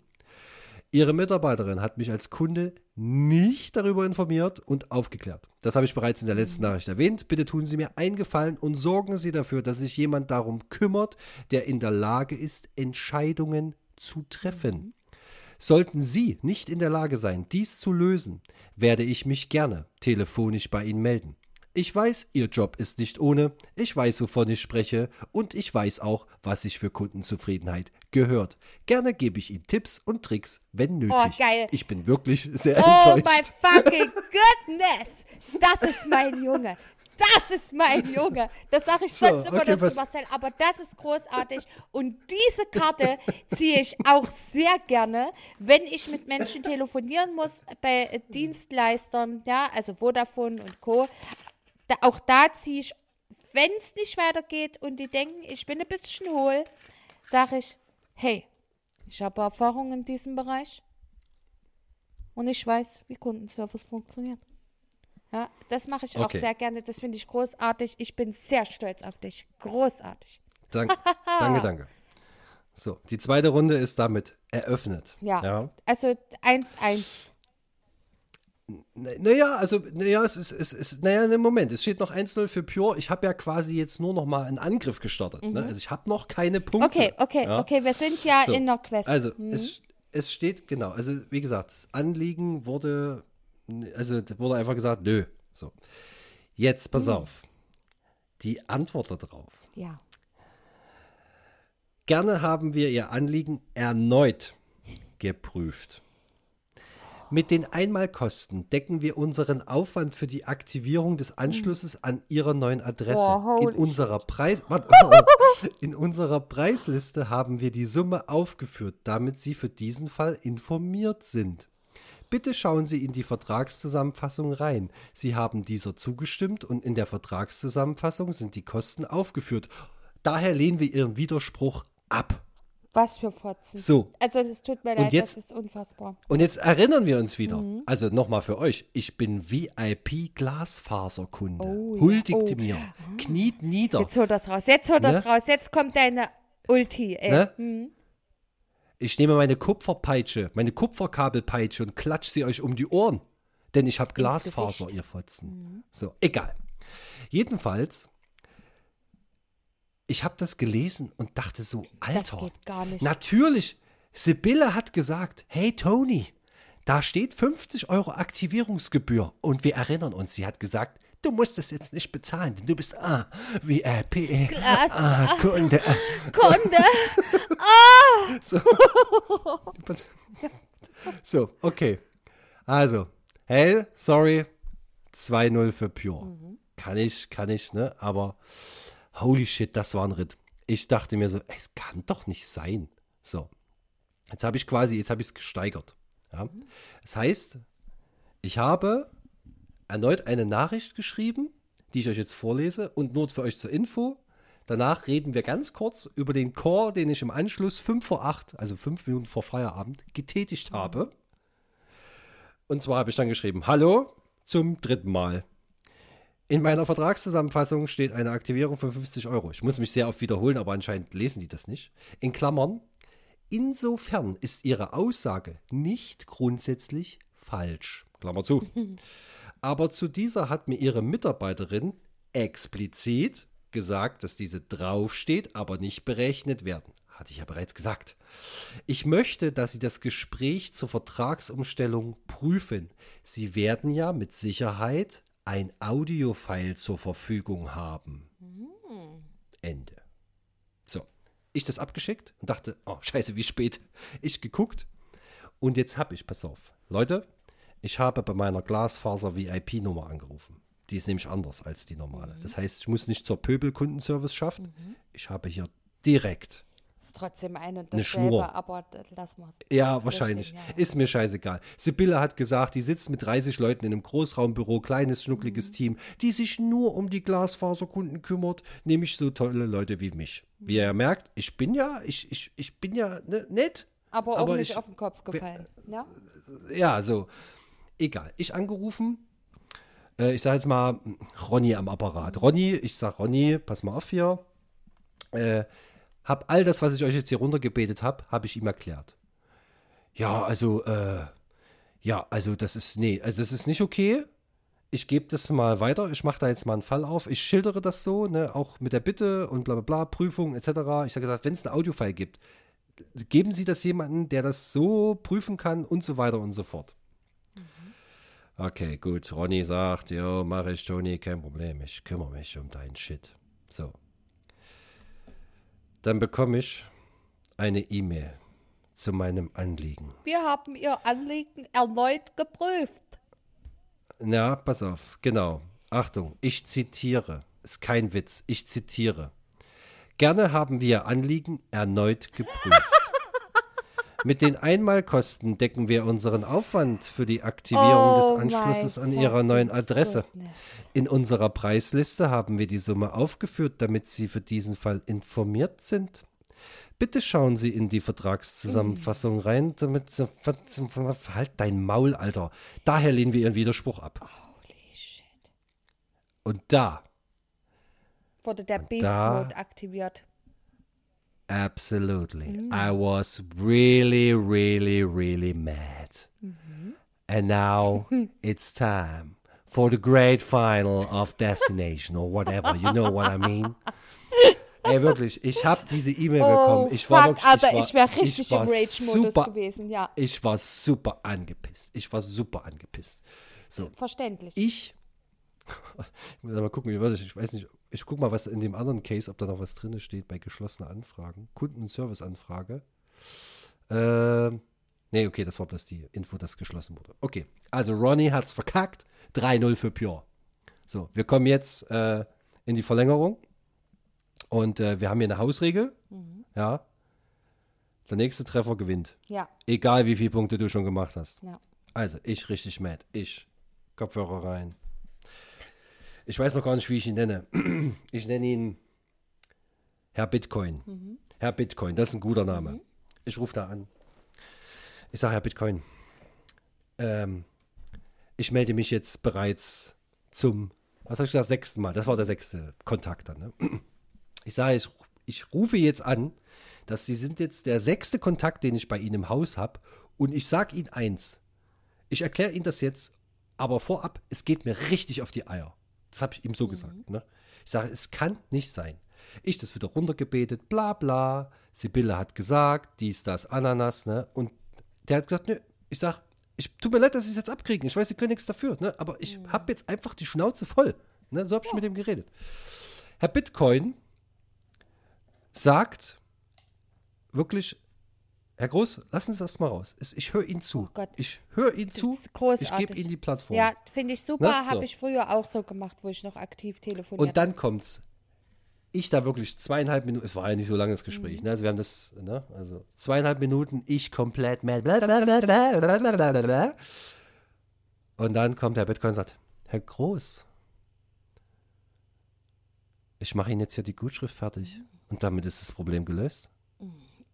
[SPEAKER 1] Ihre Mitarbeiterin hat mich als Kunde nicht darüber informiert und aufgeklärt. Das habe ich bereits in der letzten Nachricht erwähnt. Bitte tun Sie mir einen Gefallen und sorgen Sie dafür, dass sich jemand darum kümmert, der in der Lage ist, Entscheidungen zu treffen. Sollten Sie nicht in der Lage sein, dies zu lösen, werde ich mich gerne telefonisch bei Ihnen melden. Ich weiß, Ihr Job ist nicht ohne, ich weiß, wovon ich spreche und ich weiß auch, was sich für Kundenzufriedenheit gehört. Gerne gebe ich Ihnen Tipps und Tricks, wenn nötig.
[SPEAKER 4] Oh, geil.
[SPEAKER 1] Ich bin wirklich sehr
[SPEAKER 4] Oh
[SPEAKER 1] enttäuscht.
[SPEAKER 4] my fucking goodness! Das ist mein Junge. Das ist mein Junge. Das sage ich
[SPEAKER 1] So,
[SPEAKER 4] sonst immer
[SPEAKER 1] okay,
[SPEAKER 4] nur zu
[SPEAKER 1] pass-
[SPEAKER 4] Marcel, aber das ist großartig. Und diese Karte ziehe ich auch sehr gerne, wenn ich mit Menschen telefonieren muss, bei Dienstleistern, ja, also Vodafone und Co. Da, auch da ziehe ich, wenn es nicht weitergeht und die denken, ich bin ein bisschen hohl, sage ich, hey, ich habe Erfahrung in diesem Bereich. und ich weiß, wie Kundenservice funktioniert. Ja, das mache ich auch
[SPEAKER 1] Okay.
[SPEAKER 4] sehr gerne. Das finde ich großartig. Ich bin sehr stolz auf dich. Großartig.
[SPEAKER 1] Dank, danke, danke. So, die zweite Runde ist damit eröffnet.
[SPEAKER 4] Ja.
[SPEAKER 1] ja.
[SPEAKER 4] Also 1-1.
[SPEAKER 1] Naja, also, naja, es ist, es ist, naja, ne, Moment, es steht noch 1-0 für Pure. Ich habe ja quasi jetzt nur noch mal einen Angriff gestartet. Ne? Also ich habe noch keine Punkte.
[SPEAKER 4] Mhm. Okay, okay,
[SPEAKER 1] ja?
[SPEAKER 4] okay. Wir sind ja
[SPEAKER 1] So,
[SPEAKER 4] in der Quest.
[SPEAKER 1] Also, es, es steht, genau, also wie gesagt, das Anliegen wurde, also wurde einfach gesagt, nö. So. Jetzt, pass auf. Die Antwort darauf.
[SPEAKER 4] ja.
[SPEAKER 1] Gerne haben wir Ihr Anliegen erneut geprüft. Mit den Einmalkosten decken wir unseren Aufwand für die Aktivierung des Anschlusses an Ihrer neuen Adresse.
[SPEAKER 4] Boah,
[SPEAKER 1] in, unserer Preis, (laughs) warte, in unserer Preisliste haben wir die Summe aufgeführt, damit Sie für diesen Fall informiert sind. Bitte schauen Sie in die Vertragszusammenfassung rein. Sie haben dieser zugestimmt und in der Vertragszusammenfassung sind die Kosten aufgeführt. Daher lehnen wir Ihren Widerspruch ab.
[SPEAKER 4] Was für Fotzen.
[SPEAKER 1] So,
[SPEAKER 4] Also das tut mir leid,
[SPEAKER 1] jetzt-
[SPEAKER 4] das ist unfassbar.
[SPEAKER 1] und jetzt erinnern wir uns wieder.
[SPEAKER 4] Mhm.
[SPEAKER 1] Also nochmal für euch. Ich bin VIP-Glasfaserkunde.
[SPEAKER 4] Oh, ja.
[SPEAKER 1] Huldigt
[SPEAKER 4] Oh.
[SPEAKER 1] mir. Kniet nieder.
[SPEAKER 4] Jetzt holt das raus. Jetzt holt das
[SPEAKER 1] Ne?
[SPEAKER 4] raus. Jetzt kommt deine Ulti. Ey.
[SPEAKER 1] Ne?
[SPEAKER 4] Mhm.
[SPEAKER 1] Ich nehme meine Kupferpeitsche, meine Kupferkabelpeitsche und klatsch sie euch um die Ohren. Denn ich habe Glasfaser.
[SPEAKER 4] Mhm.
[SPEAKER 1] ihr Fotzen. So, egal. Jedenfalls, ich habe das gelesen und dachte so, Alter.
[SPEAKER 4] geht gar nicht.
[SPEAKER 1] Natürlich, Sibylle hat gesagt, hey Tony, da steht 50 Euro Aktivierungsgebühr. Und wir erinnern uns, sie hat gesagt, du musst das jetzt nicht bezahlen, denn du bist ah, VIP, ah, Kunde.
[SPEAKER 4] Kunde. (laughs)
[SPEAKER 1] So. (laughs) so, okay. Also, hey, sorry, 2-0 für Pure. Kann ich, kann ich, ne? Aber holy shit, das war ein Ritt. Ich dachte mir so, ey, es kann doch nicht sein. So. Jetzt habe ich quasi, jetzt habe ich es gesteigert. Ja. Das heißt, ich habe erneut eine Nachricht geschrieben, die ich euch jetzt vorlese und nur für euch zur Info. Danach reden wir ganz kurz über den Call, den ich im Anschluss 5 vor 8, also 5 Minuten vor Feierabend, getätigt habe. Und zwar habe ich dann geschrieben, hallo zum dritten Mal. In meiner Vertragszusammenfassung steht eine Aktivierung von 50 Euro. Ich muss mich sehr oft wiederholen, aber anscheinend lesen die das nicht. In Klammern, insofern ist Ihre Aussage nicht grundsätzlich falsch. Klammer zu. (laughs) Aber zu dieser hat mir Ihre Mitarbeiterin explizit gesagt, dass diese draufsteht, aber nicht berechnet werden. Hatte ich ja bereits gesagt. Ich möchte, dass Sie das Gespräch zur Vertragsumstellung prüfen. Sie werden ja mit Sicherheit ein Audiofile zur Verfügung haben. Ende. So, ich das abgeschickt und dachte, oh, scheiße, wie spät. Ich geguckt und jetzt habe ich, pass auf, Leute, ich habe bei meiner Glasfaser VIP-Nummer angerufen. Die ist nämlich anders als die normale. Das heißt, ich muss nicht zur Pöbel-Kundenservice schaffen. Ich habe hier direkt
[SPEAKER 4] Ist trotzdem eine und
[SPEAKER 1] Eine
[SPEAKER 4] dasselbe,
[SPEAKER 1] Schnur.
[SPEAKER 4] aber lass mal.
[SPEAKER 1] ja, wahrscheinlich.
[SPEAKER 4] ja, ja.
[SPEAKER 1] Ist mir scheißegal. Sibylle hat gesagt, die sitzt mit 30 Leuten in einem Großraumbüro, kleines, schnuckliges
[SPEAKER 4] Mhm.
[SPEAKER 1] Team, die sich nur um die Glasfaserkunden kümmert, nämlich so tolle Leute wie mich. Wie ihr merkt, ich bin ja, ich, ich, ich bin ja ne, nett.
[SPEAKER 4] Aber auch
[SPEAKER 1] Aber
[SPEAKER 4] nicht
[SPEAKER 1] ich-
[SPEAKER 4] auf den Kopf gefallen. Ja?
[SPEAKER 1] Ja, so. Egal. Ich angerufen. Äh, ich sage jetzt mal Ronny am Apparat. Ronny, ich sag Ronny, pass mal auf hier. Äh, hab all das, was ich euch jetzt hier runtergebetet habe, habe ich ihm erklärt. Ja, also, äh, ja, also das ist, nee, also das ist nicht okay. Ich gebe das mal weiter. Ich mache da jetzt mal einen Fall auf. Ich schildere das so, ne, auch mit der Bitte und bla bla bla, Prüfung etc. Ich habe gesagt, wenn es ein Audiofile gibt, geben Sie das jemanden, der das so prüfen kann und so weiter und so fort. Okay, gut. Ronny sagt, jo, mach ich, Toni, kein Problem. Ich kümmere mich um deinen Shit. So. Dann bekomme ich eine E-Mail zu meinem Anliegen.
[SPEAKER 4] Wir haben Ihr Anliegen erneut geprüft.
[SPEAKER 1] Na, pass auf, genau. Achtung, ich zitiere. Ist kein Witz, ich zitiere. Gerne haben wir Anliegen erneut geprüft. (laughs) Mit den Einmalkosten decken wir unseren Aufwand für die Aktivierung des
[SPEAKER 4] Oh
[SPEAKER 1] Anschlusses
[SPEAKER 4] my
[SPEAKER 1] an Ihrer neuen Adresse.
[SPEAKER 4] goodness.
[SPEAKER 1] In unserer Preisliste haben wir die Summe aufgeführt, damit Sie für diesen Fall informiert sind. Bitte schauen Sie in die Vertragszusammenfassung rein, damit Sie, halt dein Maul, Alter. Daher lehnen wir Ihren Widerspruch ab.
[SPEAKER 4] Holy shit.
[SPEAKER 1] Und da,
[SPEAKER 4] Wurde der Beast
[SPEAKER 1] da-
[SPEAKER 4] Mode aktiviert.
[SPEAKER 1] Absolutely, I was really, really, really mad. And now (laughs) it's time for the great final of Destination or whatever. You know what I mean? (laughs) Ey, wirklich, ich habe diese E-Mail bekommen. Ich war
[SPEAKER 4] Oh, fuck,
[SPEAKER 1] wirklich,
[SPEAKER 4] Alter,
[SPEAKER 1] war-
[SPEAKER 4] ich wäre richtig
[SPEAKER 1] war
[SPEAKER 4] im Rage-Modus
[SPEAKER 1] super-
[SPEAKER 4] gewesen, ja.
[SPEAKER 1] Ich war super angepisst. Ich war super angepisst. So,
[SPEAKER 4] Verständlich.
[SPEAKER 1] ich. (laughs) Ich muss mal gucken, wie war das? Ich weiß nicht. Ich guck mal, was in dem anderen Case, ob da noch was drin steht bei geschlossenen Anfragen. Kunden- und Serviceanfrage. Ähm. Nee, okay, das war bloß die Info, dass geschlossen wurde. Okay, also Ronny hat's verkackt. 3-0 für Pure. So, wir kommen jetzt äh, in die Verlängerung. Und äh, wir haben hier eine Hausregel. Ja. Der nächste Treffer gewinnt.
[SPEAKER 4] ja,
[SPEAKER 1] Egal wie viele Punkte du schon gemacht hast.
[SPEAKER 4] ja.
[SPEAKER 1] Also, ich richtig mad. Ich. Kopfhörer rein. Ich weiß noch gar nicht, wie ich ihn nenne. (clears throat) Ich nenne ihn Herr Bitcoin. Herr Bitcoin, das ist ein guter Name. Ich rufe da an. Ich sage, Herr Bitcoin, ähm, ich melde mich jetzt bereits zum, was habe ich gesagt, sechsten Mal. Das war der sechste Kontakt dann. Ne? Ich sage, ich, ich rufe jetzt an, dass Sie sind jetzt der sechste Kontakt, den ich bei Ihnen im Haus habe. Und ich sage Ihnen eins. Ich erkläre Ihnen das jetzt, aber vorab, es geht mir richtig auf die Eier. Das habe ich ihm so gesagt. Ne? Ich sage, es kann nicht sein. Ich das wieder runtergebetet, bla bla. Sibylle hat gesagt, dies, das, Ananas, ne? Und der hat gesagt, nö, ich sag, ich tut mir leid, dass sie es jetzt abkriegen. Ich weiß, sie können nichts dafür, ne? Aber ich habe jetzt einfach die Schnauze voll. Ne? So habe ich mit ihm geredet. Herr Bitcoin sagt wirklich, Herr Groß, lassen Sie das mal raus. Ich höre Ihnen zu.
[SPEAKER 4] Oh.
[SPEAKER 1] Ich höre Ihnen zu.
[SPEAKER 4] großartig.
[SPEAKER 1] Ich gebe Ihnen die Plattform.
[SPEAKER 4] Ja, finde ich super.
[SPEAKER 1] So.
[SPEAKER 4] Habe ich früher auch so gemacht, wo ich noch aktiv telefoniert
[SPEAKER 1] Und dann kommt's. Ich da wirklich zweieinhalb Minuten, es war ja nicht so lange das Gespräch, ne? Also wir haben das, ne? Also zweieinhalb Minuten, ich komplett mad. Und dann kommt der Bitcoin und sagt, Herr Groß, ich mache Ihnen jetzt hier die Gutschrift fertig. Und damit ist das Problem gelöst.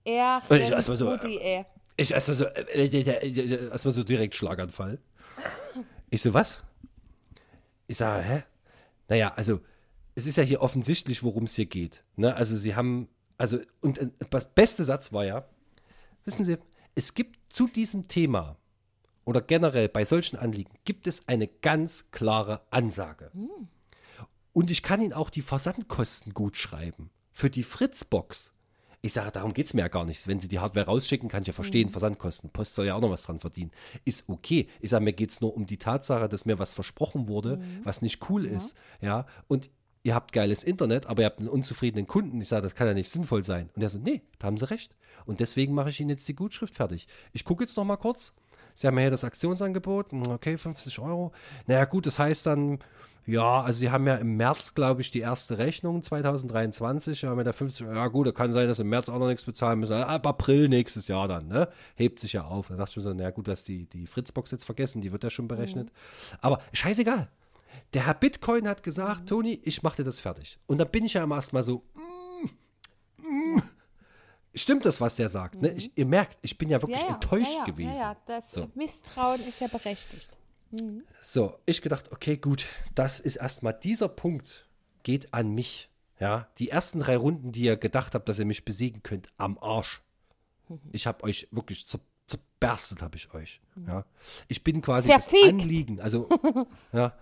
[SPEAKER 4] Er
[SPEAKER 1] Und ich erst mal so,
[SPEAKER 4] ey.
[SPEAKER 1] Ich erstmal so, äh, äh, äh, erstmal so direkt Schlaganfall. (laughs) Ich so, was? Ich sage, hä? Naja, also, es ist ja hier offensichtlich, worum es hier geht. Ne? Also, sie haben, also, und äh, das beste Satz war ja, wissen Sie, es gibt zu diesem Thema oder generell bei solchen Anliegen gibt es eine ganz klare Ansage. Und ich kann Ihnen auch die Versandkosten gut schreiben. Für die Fritzbox. Ich sage, darum geht es mir ja gar nicht. Wenn Sie die Hardware rausschicken, kann ich ja verstehen, Versandkosten. Post soll ja auch noch was dran verdienen. Ist okay. Ich sage, mir geht es nur um die Tatsache, dass mir was versprochen wurde, was nicht cool ist. Ja. Und ihr habt geiles Internet, aber ihr habt einen unzufriedenen Kunden. Ich sage, das kann ja nicht sinnvoll sein. Und er so, nee, da haben Sie recht. Und deswegen mache ich Ihnen jetzt die Gutschrift fertig. Ich gucke jetzt noch mal kurz. Sie haben ja hier das Aktionsangebot. Hm, Okay, 50 Euro. Naja, gut, das heißt dann, ja, also Sie haben ja im März, glaube ich, die erste Rechnung 2023. Ja, mit der 50 Ja, gut, da kann sein, dass Sie im März auch noch nichts bezahlen müssen. Ab April nächstes Jahr dann, ne? Hebt sich ja auf. Da dachte ich mir so, naja, gut, dass die, die Fritzbox jetzt vergessen, die wird ja schon berechnet. Aber scheißegal. Der Herr Bitcoin hat gesagt, Toni, ich mache dir das fertig. Und da bin ich ja erstmal so, mm, mm. Stimmt das, was der sagt? Ne? Ich, ihr merkt, ich bin ja wirklich
[SPEAKER 4] Ja, ja,
[SPEAKER 1] enttäuscht
[SPEAKER 4] ja,
[SPEAKER 1] gewesen.
[SPEAKER 4] Ja, ja, das
[SPEAKER 1] So.
[SPEAKER 4] Misstrauen ist ja berechtigt.
[SPEAKER 1] So, ich gedacht, okay, gut, das ist erstmal dieser Punkt geht an mich. Ja, die ersten drei Runden, die ihr gedacht habt, dass ihr mich besiegen könnt, am Arsch. Ich habe euch wirklich zer zerberstet, habe ich euch. Ja, ich bin quasi
[SPEAKER 4] Verfickt.
[SPEAKER 1] das Anliegen, also (laughs) ja,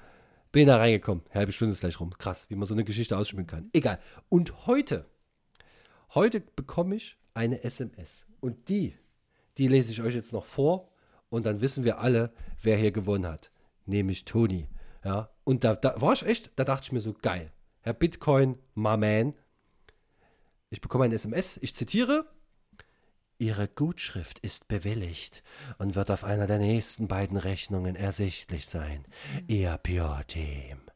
[SPEAKER 1] bin da reingekommen. Halbe Stunde ist gleich rum. Krass, wie man so eine Geschichte ausspielen kann. Egal. Und heute, heute bekomme ich eine SMS und die, die lese ich euch jetzt noch vor und dann wissen wir alle, wer hier gewonnen hat. Nämlich Toni. Ja, und da, da war ich echt, da dachte ich mir so, geil. Herr Bitcoin, my man. Ich bekomme eine SMS, ich zitiere. Ihre Gutschrift ist bewilligt und wird auf einer der nächsten beiden Rechnungen ersichtlich sein. Ihr Pure Team.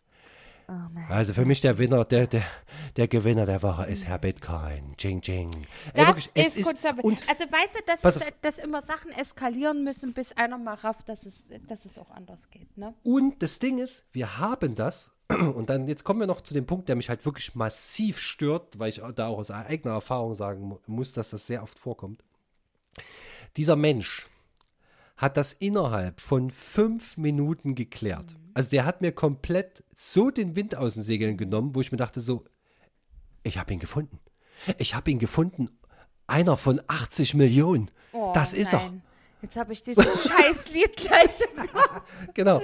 [SPEAKER 1] Also für mich der Winner, der, der, der Gewinner der Woche ist Herr Bitcoin. Ching, ching. Ey,
[SPEAKER 4] Das
[SPEAKER 1] wirklich, es
[SPEAKER 4] ist, kurz. Also weißt du, dass,
[SPEAKER 1] auf.
[SPEAKER 4] dass immer Sachen eskalieren müssen, bis einer mal rafft, dass es, dass es auch anders geht. Ne?
[SPEAKER 1] Und das Ding ist, wir haben das (clears throat) Und dann, jetzt kommen wir noch zu dem Punkt, der mich halt wirklich massiv stört, weil ich da auch aus eigener Erfahrung sagen mu- muss, dass das sehr oft vorkommt. Dieser Mensch hat das innerhalb von fünf Minuten geklärt. Also der hat mir komplett so den Wind aus den Segeln genommen, wo ich mir dachte so, ich habe ihn gefunden. Ich habe ihn gefunden. Einer von 80 Millionen.
[SPEAKER 4] Oh,
[SPEAKER 1] das ist er.
[SPEAKER 4] nein. Jetzt habe ich dieses (laughs) Scheißlied gleich. (laughs)
[SPEAKER 1] Genau.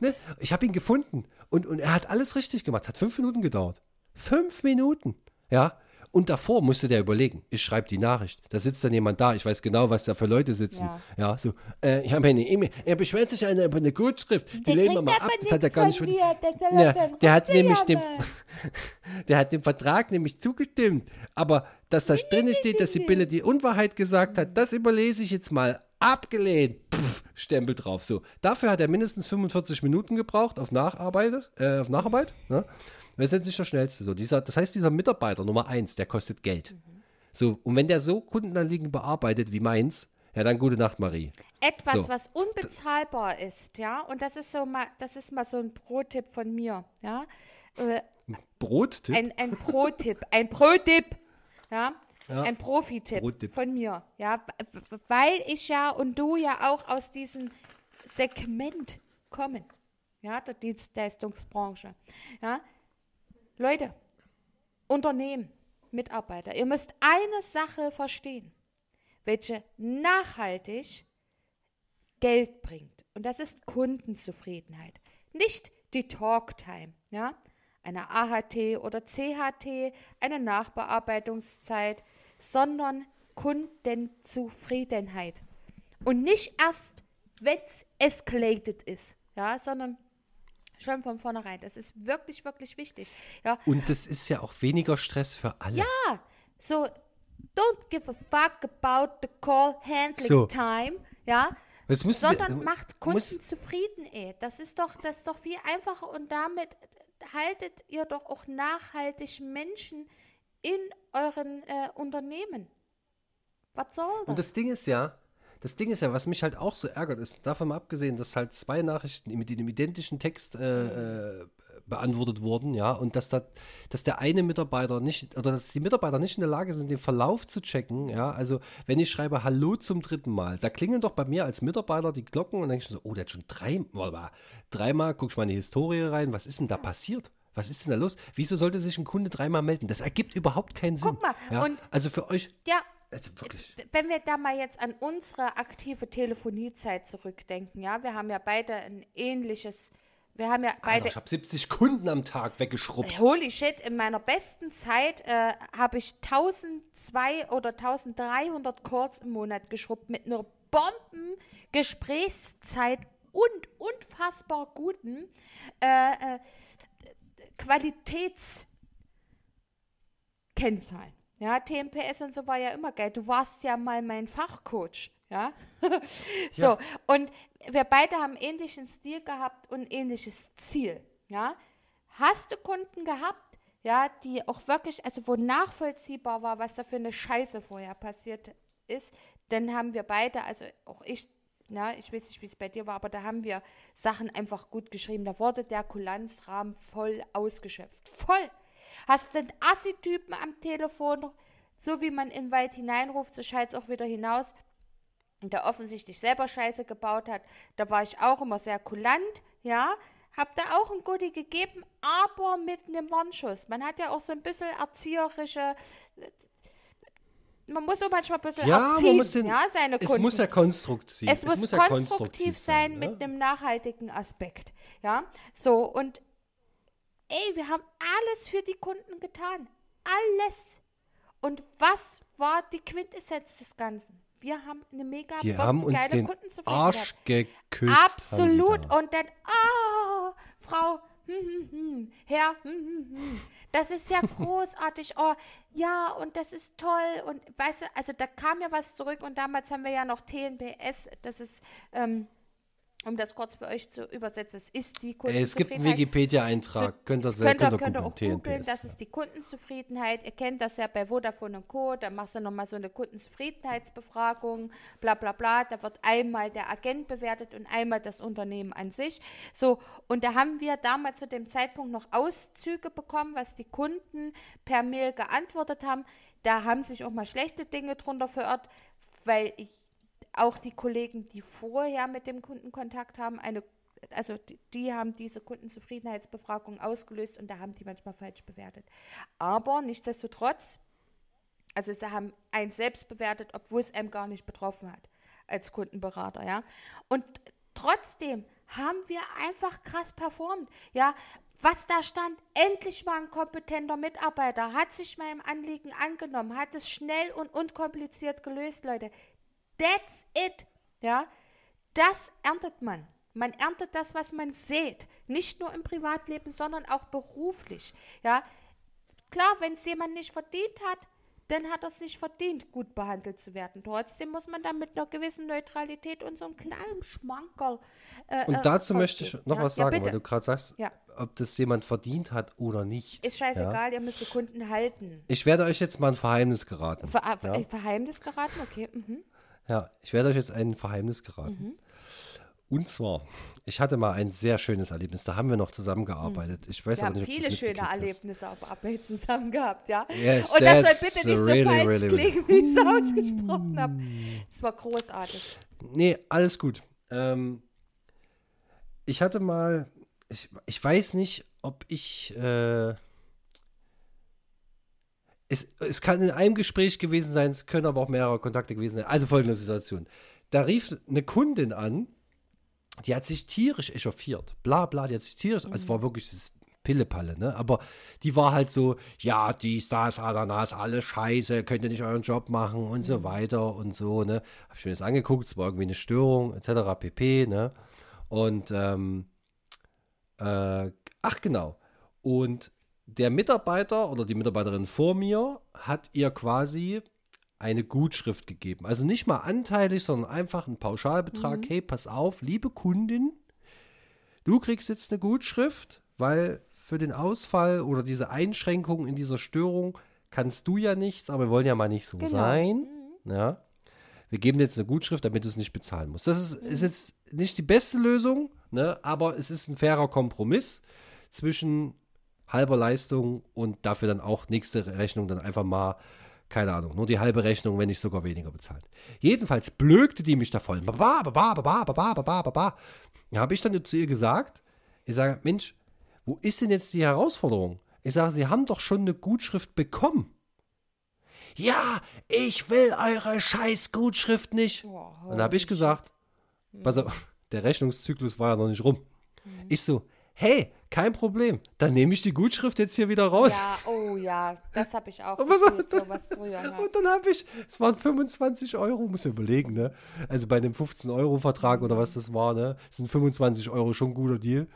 [SPEAKER 1] Ne? Ich habe ihn gefunden und, und er hat alles richtig gemacht. Hat fünf Minuten gedauert. Fünf Minuten. Ja. Und davor musste der überlegen. Ich schreibe die Nachricht. Da sitzt dann jemand da. Ich weiß genau, was da für Leute sitzen. Ja,
[SPEAKER 4] Ja.
[SPEAKER 1] so. Äh, ich habe eine E-Mail. Er beschwert sich eine, über eine Gutschrift. Die lehnen wir mal ab. Das hat er gar nicht.
[SPEAKER 4] von mir. Der,
[SPEAKER 1] Ja, der hat nämlich dem, (laughs) der hat dem Vertrag nämlich zugestimmt. Aber dass da drin steht, dass Sibylle die Unwahrheit gesagt hat, das überlese ich jetzt mal. Abgelehnt. Pff, Stempel drauf. So. Dafür hat er mindestens 45 Minuten gebraucht auf Nacharbeit. Äh, auf Nacharbeit. Ne? Das ist jetzt nicht der schnellste. So. Dieser, das heißt, dieser Mitarbeiter Nummer eins, der kostet Geld. So, und wenn der so Kundenanliegen bearbeitet wie meins, ja, dann gute Nacht, Marie.
[SPEAKER 4] Etwas,
[SPEAKER 1] So.
[SPEAKER 4] was unbezahlbar ist, ja, und das ist so mal, das ist mal so ein Pro-Tipp von mir, ja. Äh,
[SPEAKER 1] Brot,
[SPEAKER 4] ein, ein Pro-Tipp, ein Pro-Tipp, ja,
[SPEAKER 1] Ja.
[SPEAKER 4] ein Profi-Tipp von mir, ja, weil ich ja und du ja auch aus diesem Segment kommen, ja, der Dienstleistungsbranche, ja. Leute, Unternehmen, Mitarbeiter, ihr müsst eine Sache verstehen, welche nachhaltig Geld bringt. Und das ist Kundenzufriedenheit. Nicht die Talktime, ja? Eine AHT oder CHT, eine Nachbearbeitungszeit, sondern Kundenzufriedenheit. Und nicht erst, wenn es escalated ist, ja, sondern schon von vornherein. Das ist wirklich, wirklich wichtig. Ja,
[SPEAKER 1] Und das ist ja auch weniger Stress für alle.
[SPEAKER 4] ja, so don't give a fuck about the call handling
[SPEAKER 1] So.
[SPEAKER 4] time, ja,
[SPEAKER 1] wir-
[SPEAKER 4] sondern macht Kunden
[SPEAKER 1] muss-
[SPEAKER 4] zufrieden, ey. Das ist doch, das ist doch viel einfacher und damit haltet ihr doch auch nachhaltig Menschen in euren äh, Unternehmen. Was soll das?
[SPEAKER 1] Und das Ding ist ja, das Ding ist ja, was mich halt auch so ärgert, ist davon mal abgesehen, dass halt zwei Nachrichten mit dem identischen Text äh, äh, beantwortet wurden, ja, und dass da, dass der eine Mitarbeiter nicht, oder dass die Mitarbeiter nicht in der Lage sind, den Verlauf zu checken, ja, also wenn ich schreibe Hallo zum dritten Mal, da klingeln doch bei mir als Mitarbeiter die Glocken und dann denke ich so, oh, der hat schon drei, warte mal, dreimal, guck ich mal in die Historie rein, was ist denn da passiert? Was ist denn da los? Wieso sollte sich ein Kunde dreimal melden? Das ergibt überhaupt keinen Sinn.
[SPEAKER 4] Guck mal,
[SPEAKER 1] ja?
[SPEAKER 4] und-
[SPEAKER 1] also für euch,
[SPEAKER 4] ja,
[SPEAKER 1] also wirklich.
[SPEAKER 4] wenn wir da mal jetzt an unsere aktive Telefoniezeit zurückdenken, ja, wir haben ja beide ein ähnliches, wir haben ja
[SPEAKER 1] Alter,
[SPEAKER 4] beide
[SPEAKER 1] ich habe 70 Kunden am Tag weggeschrubbt.
[SPEAKER 4] Holy shit, in meiner besten Zeit äh, habe ich 1200 oder 1300 Calls im Monat geschrubbt mit einer Bombengesprächszeit und unfassbar guten äh, äh, Qualitätskennzahlen. Ja, TMPS und so war ja immer geil. Du warst ja mal mein Fachcoach. Ja. (laughs) so,
[SPEAKER 1] Ja.
[SPEAKER 4] und wir beide haben ähnlichen Stil gehabt und ähnliches Ziel. Ja. Hast du Kunden gehabt, ja, die auch wirklich, also wo nachvollziehbar war, was da für eine Scheiße vorher passiert ist, dann haben wir beide, also auch ich, ja, ich weiß nicht, wie es bei dir war, aber da haben wir Sachen einfach gut geschrieben. Da wurde der Kulanzrahmen voll ausgeschöpft. Voll. Hast den Assi-Typen am Telefon, so wie man in den Wald hineinruft, so schallt auch wieder hinaus der offensichtlich selber Scheiße gebaut hat, da war ich auch immer sehr kulant, ja, hab da auch ein Goodie gegeben, aber mit einem Warnschuss. Man hat ja auch so ein bisschen erzieherische, man muss auch manchmal ein bisschen
[SPEAKER 1] Ja,
[SPEAKER 4] erziehen,
[SPEAKER 1] man muss den,
[SPEAKER 4] ja, seine
[SPEAKER 1] es
[SPEAKER 4] Kunden.
[SPEAKER 1] muss ja konstruktiv
[SPEAKER 4] Es muss,
[SPEAKER 1] ja
[SPEAKER 4] konstruktiv sein
[SPEAKER 1] ja.
[SPEAKER 4] mit einem nachhaltigen Aspekt. Ja, so und ey, wir haben alles für die Kunden getan. Alles. Und was war die Quintessenz des Ganzen? Wir haben eine mega
[SPEAKER 1] Die haben uns
[SPEAKER 4] geile
[SPEAKER 1] den. Arsch geküsst.
[SPEAKER 4] Absolut.
[SPEAKER 1] da.
[SPEAKER 4] Und dann, ah, Frau, hm, hm, hm, Herr, das ist ja großartig. Oh, ja, und das ist toll. Und weißt du, also da kam ja was zurück und damals haben wir ja noch TNPS, das ist, ähm, um das kurz für euch zu übersetzen, es ist die
[SPEAKER 1] Ey, es gibt einen
[SPEAKER 4] Kundenzufriedenheit.
[SPEAKER 1] Wikipedia-Eintrag. Könnt ihr,
[SPEAKER 4] Könnt
[SPEAKER 1] könnt
[SPEAKER 4] könnt
[SPEAKER 1] gucken.
[SPEAKER 4] auch googeln, das ist die Kundenzufriedenheit. Ihr kennt das ja bei Vodafone und Co. Da machst du nochmal so eine Kundenzufriedenheitsbefragung, bla bla bla. Da wird einmal der Agent bewertet und einmal das Unternehmen an sich. So, und da haben wir damals zu dem Zeitpunkt noch Auszüge bekommen, was die Kunden per Mail geantwortet haben. Da haben sich auch mal schlechte Dinge drunter verirrt, weil ich auch die Kollegen, die vorher mit dem Kunden Kontakt haben, eine, also die, die haben diese Kundenzufriedenheitsbefragung ausgelöst und da haben die manchmal falsch bewertet. Aber nichtsdestotrotz, also sie haben einen selbst bewertet, obwohl es einem gar nicht betroffen hat als Kundenberater, ja. Und trotzdem haben wir einfach krass performt, ja. Was da stand, endlich mal ein kompetenter Mitarbeiter, hat sich meinem Anliegen angenommen, hat es schnell und unkompliziert gelöst, Leute. That's it. Ja, das erntet man. Man erntet das, was man sieht. Nicht nur im Privatleben, sondern auch beruflich. Ja, klar, wenn es jemand nicht verdient hat, dann hat er es sich verdient, gut behandelt zu werden. Trotzdem muss man dann mit einer gewissen Neutralität und so einem kleinen Schmankerl. Äh,
[SPEAKER 1] Und
[SPEAKER 4] äh,
[SPEAKER 1] dazu möchte ich noch
[SPEAKER 4] ja?
[SPEAKER 1] was
[SPEAKER 4] ja,
[SPEAKER 1] sagen,
[SPEAKER 4] bitte.
[SPEAKER 1] weil du gerade sagst,
[SPEAKER 4] Ja.
[SPEAKER 1] ob das jemand verdient hat oder nicht.
[SPEAKER 4] Ist scheißegal, ihr müsst die Kunden halten.
[SPEAKER 1] Ich werde euch jetzt mal ein Verheimnis geraten.
[SPEAKER 4] Ver
[SPEAKER 1] ja?
[SPEAKER 4] äh, Verheimnis geraten? Okay. Mhm.
[SPEAKER 1] Ja, ich werde euch jetzt ein Verheimnis geraten. Und zwar, ich hatte mal ein sehr schönes Erlebnis. Da haben wir noch zusammengearbeitet. Ich weiß
[SPEAKER 4] Wir
[SPEAKER 1] aber nicht, ob
[SPEAKER 4] viele schöne. Erlebnisse auf Arbeit zusammen gehabt, ja.
[SPEAKER 1] Yes,
[SPEAKER 4] Und das soll bitte nicht so
[SPEAKER 1] really,
[SPEAKER 4] falsch
[SPEAKER 1] really, really-
[SPEAKER 4] klingen, wie ich es ausgesprochen habe. Es war großartig.
[SPEAKER 1] Nee, alles gut. Ähm, ich hatte mal, ich, ich weiß nicht, ob ich. Äh, es, es kann in einem Gespräch gewesen sein, es können aber auch mehrere Kontakte gewesen sein. Also folgende Situation. Da rief eine Kundin an, die hat sich tierisch echauffiert. Bla bla, die hat sich tierisch, also es war wirklich das Pillepalle, ne? Aber die war halt so, ja, dies, das, Ananas, alles scheiße, könnt ihr nicht euren Job machen und so weiter und so, ne? Hab ich mir das angeguckt, es war irgendwie eine Störung, etc. pp, ne? Und, ähm, äh, ach genau. Und der Mitarbeiter oder die Mitarbeiterin vor mir hat ihr quasi eine Gutschrift gegeben. Also nicht mal anteilig, sondern einfach einen Pauschalbetrag. Hey, pass auf, liebe Kundin, du kriegst jetzt eine Gutschrift, weil für den Ausfall oder diese Einschränkung in dieser Störung kannst du ja nichts, aber wir wollen ja mal nicht so
[SPEAKER 4] Genau.
[SPEAKER 1] sein. Ja. Wir geben dir jetzt eine Gutschrift, damit du es nicht bezahlen musst. Das ist, ist jetzt nicht die beste Lösung, ne, aber es ist ein fairer Kompromiss zwischen halber Leistung und dafür dann auch nächste Rechnung dann einfach mal, keine Ahnung, nur die halbe Rechnung, wenn nicht sogar weniger bezahlt. Jedenfalls blökte die mich da voll. Baba, baba, baba, baba, baba, baba. Da habe ich dann zu ihr gesagt, ich sage, Mensch, wo ist denn jetzt die Herausforderung? Ich sage, Sie haben doch schon eine Gutschrift bekommen. Ja, ich will eure scheiß Gutschrift nicht. Und dann habe ich gesagt, pass auf, (laughs) der Rechnungszyklus war ja noch nicht rum. Ich so, hey, kein Problem, dann nehme ich die Gutschrift jetzt hier wieder raus.
[SPEAKER 4] Ja, oh ja, das habe ich auch
[SPEAKER 1] Und (laughs) was-
[SPEAKER 4] gefühlt, sowas früher. Ja.
[SPEAKER 1] Und dann habe ich, es waren 25 Euro, muss ich überlegen, ne? Also bei einem 15-Euro-Vertrag oder was das war, ne? Sind 25 Euro schon ein guter Deal.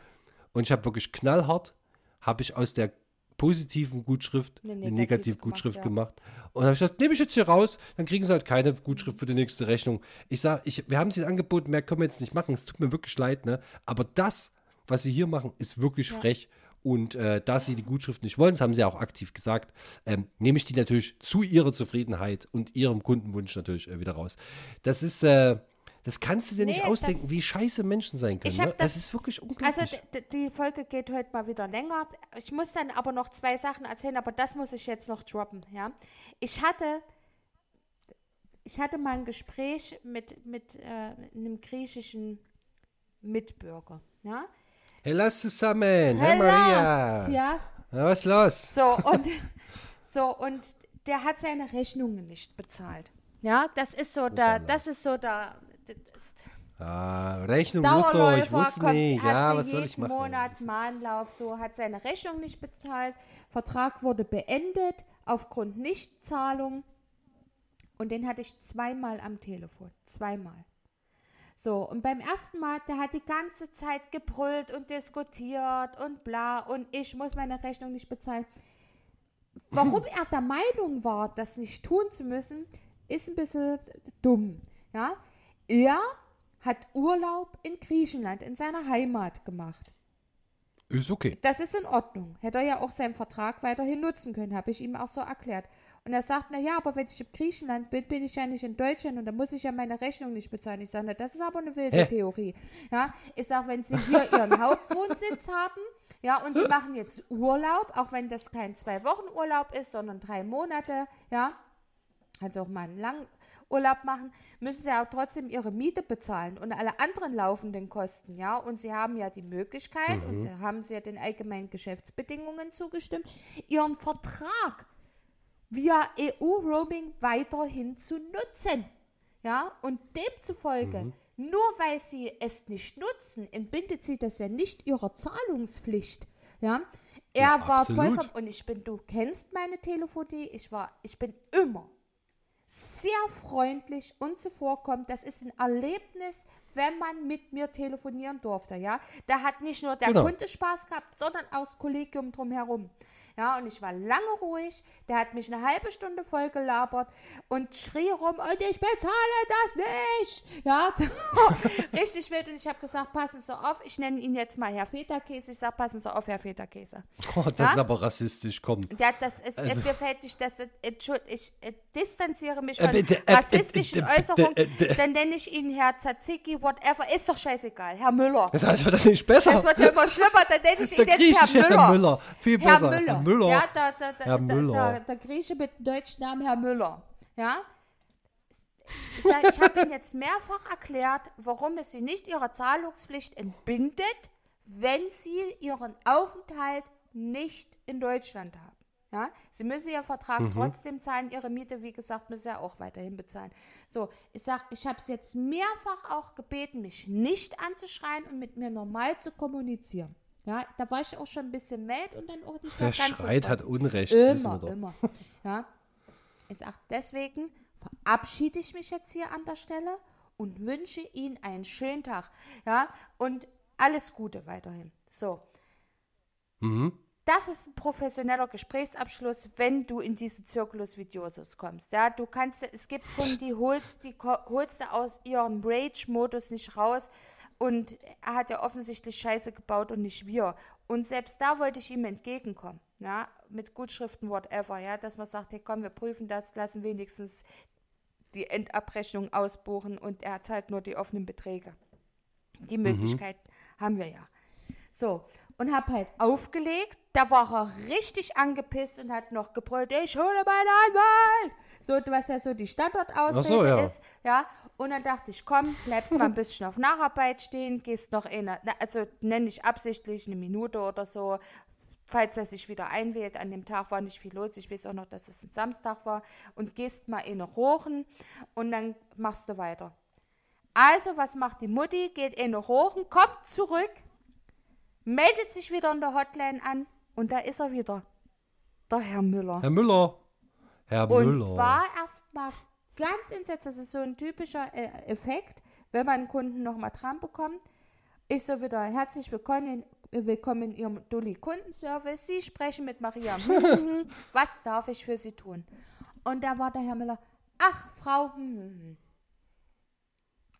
[SPEAKER 1] Und ich habe wirklich knallhart, habe ich aus der positiven Gutschrift
[SPEAKER 4] Eine
[SPEAKER 1] eine
[SPEAKER 4] negative
[SPEAKER 1] Negativgutschrift
[SPEAKER 4] gemacht,
[SPEAKER 1] gemacht. Und habe ich gesagt, nehme ich jetzt hier raus, dann kriegen sie halt keine Gutschrift für die nächste Rechnung. Ich sage, ich, wir haben sie angeboten, mehr können wir jetzt nicht machen. Es tut mir wirklich leid, ne? Aber das, was sie hier machen, ist wirklich frech. Und äh, da sie die Gutschrift nicht wollen, das haben sie auch aktiv gesagt, ähm, nehme ich die natürlich zu ihrer Zufriedenheit und ihrem Kundenwunsch natürlich äh, wieder raus. Das ist, äh, das kannst du dir nicht
[SPEAKER 4] Nee,
[SPEAKER 1] ausdenken,
[SPEAKER 4] das-
[SPEAKER 1] wie scheiße Menschen sein können. Ne?
[SPEAKER 4] das-
[SPEAKER 1] Das ist wirklich unglaublich.
[SPEAKER 4] Also d- d- die Folge geht heute mal wieder länger. Ich muss dann aber noch zwei Sachen erzählen, aber das muss ich jetzt noch droppen, ja. Ich hatte ich hatte mal ein Gespräch mit, mit äh, einem griechischen Mitbürger, ja.
[SPEAKER 1] Hey, lass zusammen. Hey, Maria.
[SPEAKER 4] Hellas, ja.
[SPEAKER 1] Na, was ist los?
[SPEAKER 4] So, und, (laughs) so, und der hat seine Rechnungen nicht bezahlt. Ja, das ist so da, das ist so da.
[SPEAKER 1] Ah, Rechnung muss so, ich wusste
[SPEAKER 4] kommt,
[SPEAKER 1] nicht.
[SPEAKER 4] hat
[SPEAKER 1] Ja,
[SPEAKER 4] sie
[SPEAKER 1] was soll ich
[SPEAKER 4] jeden
[SPEAKER 1] machen?
[SPEAKER 4] Monat Mahnlauf, so hat seine Rechnung nicht bezahlt. Vertrag wurde beendet aufgrund Nichtzahlung. Und den hatte ich zweimal am Telefon. Zweimal. So, und beim ersten Mal, der hat die ganze Zeit gebrüllt und diskutiert und bla und ich muss meine Rechnung nicht bezahlen. Warum er der Meinung war, das nicht tun zu müssen, ist ein bisschen dumm. Ja, er hat Urlaub in Griechenland, in seiner Heimat gemacht.
[SPEAKER 1] Ist okay.
[SPEAKER 4] Das ist in Ordnung. Hätte er ja auch seinen Vertrag weiterhin nutzen können, habe ich ihm auch so erklärt. Und er sagt, na ja, aber wenn ich in Griechenland bin, bin ich ja nicht in Deutschland und dann muss ich ja meine Rechnung nicht bezahlen. Ich sage, na, das ist aber eine wilde
[SPEAKER 1] Hä?
[SPEAKER 4] Theorie. Ja, ich sage, wenn Sie hier (laughs) Ihren Hauptwohnsitz haben, ja, und Sie machen jetzt Urlaub, auch wenn das kein zwei Wochen Urlaub ist, sondern drei Monate, ja, also auch mal einen langen Urlaub machen, müssen sie auch trotzdem ihre Miete bezahlen und alle anderen laufenden Kosten, ja. Und sie haben ja die Möglichkeit, und da haben sie ja den allgemeinen Geschäftsbedingungen zugestimmt, ihren Vertrag via EU-Roaming weiterhin zu nutzen. Ja, und demzufolge, nur weil sie es nicht nutzen, entbindet sie das ja nicht ihrer Zahlungspflicht. Ja, er
[SPEAKER 1] Ja,
[SPEAKER 4] war
[SPEAKER 1] absolut.
[SPEAKER 4] vollkommen, und ich bin, du kennst meine Telefonie, ich war, ich bin immer sehr freundlich und zuvorkommend. Das ist ein Erlebnis, wenn man mit mir telefonieren durfte, ja. Da hat nicht nur der
[SPEAKER 1] Genau.
[SPEAKER 4] Kunde Spaß gehabt, sondern auch das Kollegium drumherum. Ja, und ich war lange ruhig. Der hat mich eine halbe Stunde voll gelabert und schrie rum, und ich bezahle das nicht. Ja, (laughs) richtig wild. Und ich habe gesagt, passen Sie auf, ich nenne ihn jetzt mal Herr Federkäse. Ich sage, passen Sie auf, Herr Federkäse.
[SPEAKER 1] Oh, das
[SPEAKER 4] Ja?
[SPEAKER 1] ist aber rassistisch, komm.
[SPEAKER 4] Ja, das ist,
[SPEAKER 1] Also-
[SPEAKER 4] mir fällt nicht, das, Entschuldigung, ich äh, distanziere mich
[SPEAKER 1] Äh,
[SPEAKER 4] von
[SPEAKER 1] bitte, äh,
[SPEAKER 4] rassistischen
[SPEAKER 1] äh, äh,
[SPEAKER 4] Äußerungen,
[SPEAKER 1] äh, äh,
[SPEAKER 4] dann nenne ich ihn Herr Tzatziki, whatever, ist doch scheißegal, Herr Müller.
[SPEAKER 1] Das heißt, wird das nicht besser.
[SPEAKER 4] Das wird ja immer schlimmer, dann nenne ich
[SPEAKER 1] Der
[SPEAKER 4] ihn jetzt Herr Müller.
[SPEAKER 1] Herr Müller. Viel
[SPEAKER 4] Herr
[SPEAKER 1] besser.
[SPEAKER 4] Müller.
[SPEAKER 1] Herr Müller.
[SPEAKER 4] Ja, der, der, der,
[SPEAKER 1] Herr
[SPEAKER 4] der,
[SPEAKER 1] Müller.
[SPEAKER 4] Der, der Grieche mit dem deutschen Namen Herr Müller. Ja. Ich, sag, ich habe Ihnen jetzt mehrfach erklärt, warum es Sie nicht Ihrer Zahlungspflicht entbindet, wenn Sie Ihren Aufenthalt nicht in Deutschland haben. Ja, Sie müssen Ihren Vertrag
[SPEAKER 1] Mhm.
[SPEAKER 4] trotzdem zahlen, Ihre Miete, wie gesagt, müssen Sie ja auch weiterhin bezahlen. So, ich sage, ich habe es jetzt mehrfach auch gebeten, mich nicht anzuschreien und mit mir normal zu kommunizieren. Ja, da war ich auch schon ein bisschen mad und dann auch nicht mehr
[SPEAKER 1] Wer
[SPEAKER 4] ganz
[SPEAKER 1] schreit,
[SPEAKER 4] so
[SPEAKER 1] hat. Unrecht.
[SPEAKER 4] Immer, immer. Ja. Ich sage, deswegen verabschiede ich mich jetzt hier an der Stelle und wünsche Ihnen einen schönen Tag. Ja, und alles Gute weiterhin. So.
[SPEAKER 1] Mhm.
[SPEAKER 4] Das ist ein professioneller Gesprächsabschluss, wenn du in diese Circulus Vidiosus kommst. Ja, du kannst, es gibt Kunden, die holst, die holst du aus ihrem Rage-Modus nicht raus. Und er hat ja offensichtlich Scheiße gebaut und nicht wir. Und selbst da wollte ich ihm entgegenkommen. Ja, mit Gutschriften, whatever. Ja, dass man sagt, hey komm, wir prüfen das, lassen wenigstens die Endabrechnung ausbuchen und er zahlt nur die offenen Beträge. Die Möglichkeit haben wir ja. So, und hab halt aufgelegt. Da war er richtig angepisst und hat noch gebrüllt, ich hole meinen Anwalt. So, was ja so die Standardausrede
[SPEAKER 1] Ach so, ja.
[SPEAKER 4] ist. Ja, und dann dachte ich, komm, bleibst mal ein bisschen auf Nacharbeit stehen, gehst noch in, also nenne ich absichtlich eine Minute oder so, falls er sich wieder einwählt. An dem Tag war nicht viel los. Ich weiß auch noch, dass es ein Samstag war. Und gehst mal in Rochen und dann machst du weiter. Also, was macht die Mutti? Geht in Rochen, kommt zurück, meldet sich wieder in der Hotline an und da ist er wieder. Der Herr Müller.
[SPEAKER 1] Herr Müller. Herr
[SPEAKER 4] und
[SPEAKER 1] Müller.
[SPEAKER 4] war erstmal ganz entsetzt. Das ist so ein typischer äh, Effekt, wenn man einen Kunden nochmal dran bekommt. Ich so wieder herzlich willkommen in, willkommen in Ihrem Dulli Kundenservice. Sie sprechen mit Maria. (laughs) Was darf ich für Sie tun? Und da war der Herr Müller. Ach, Frau, hm, hm, hm.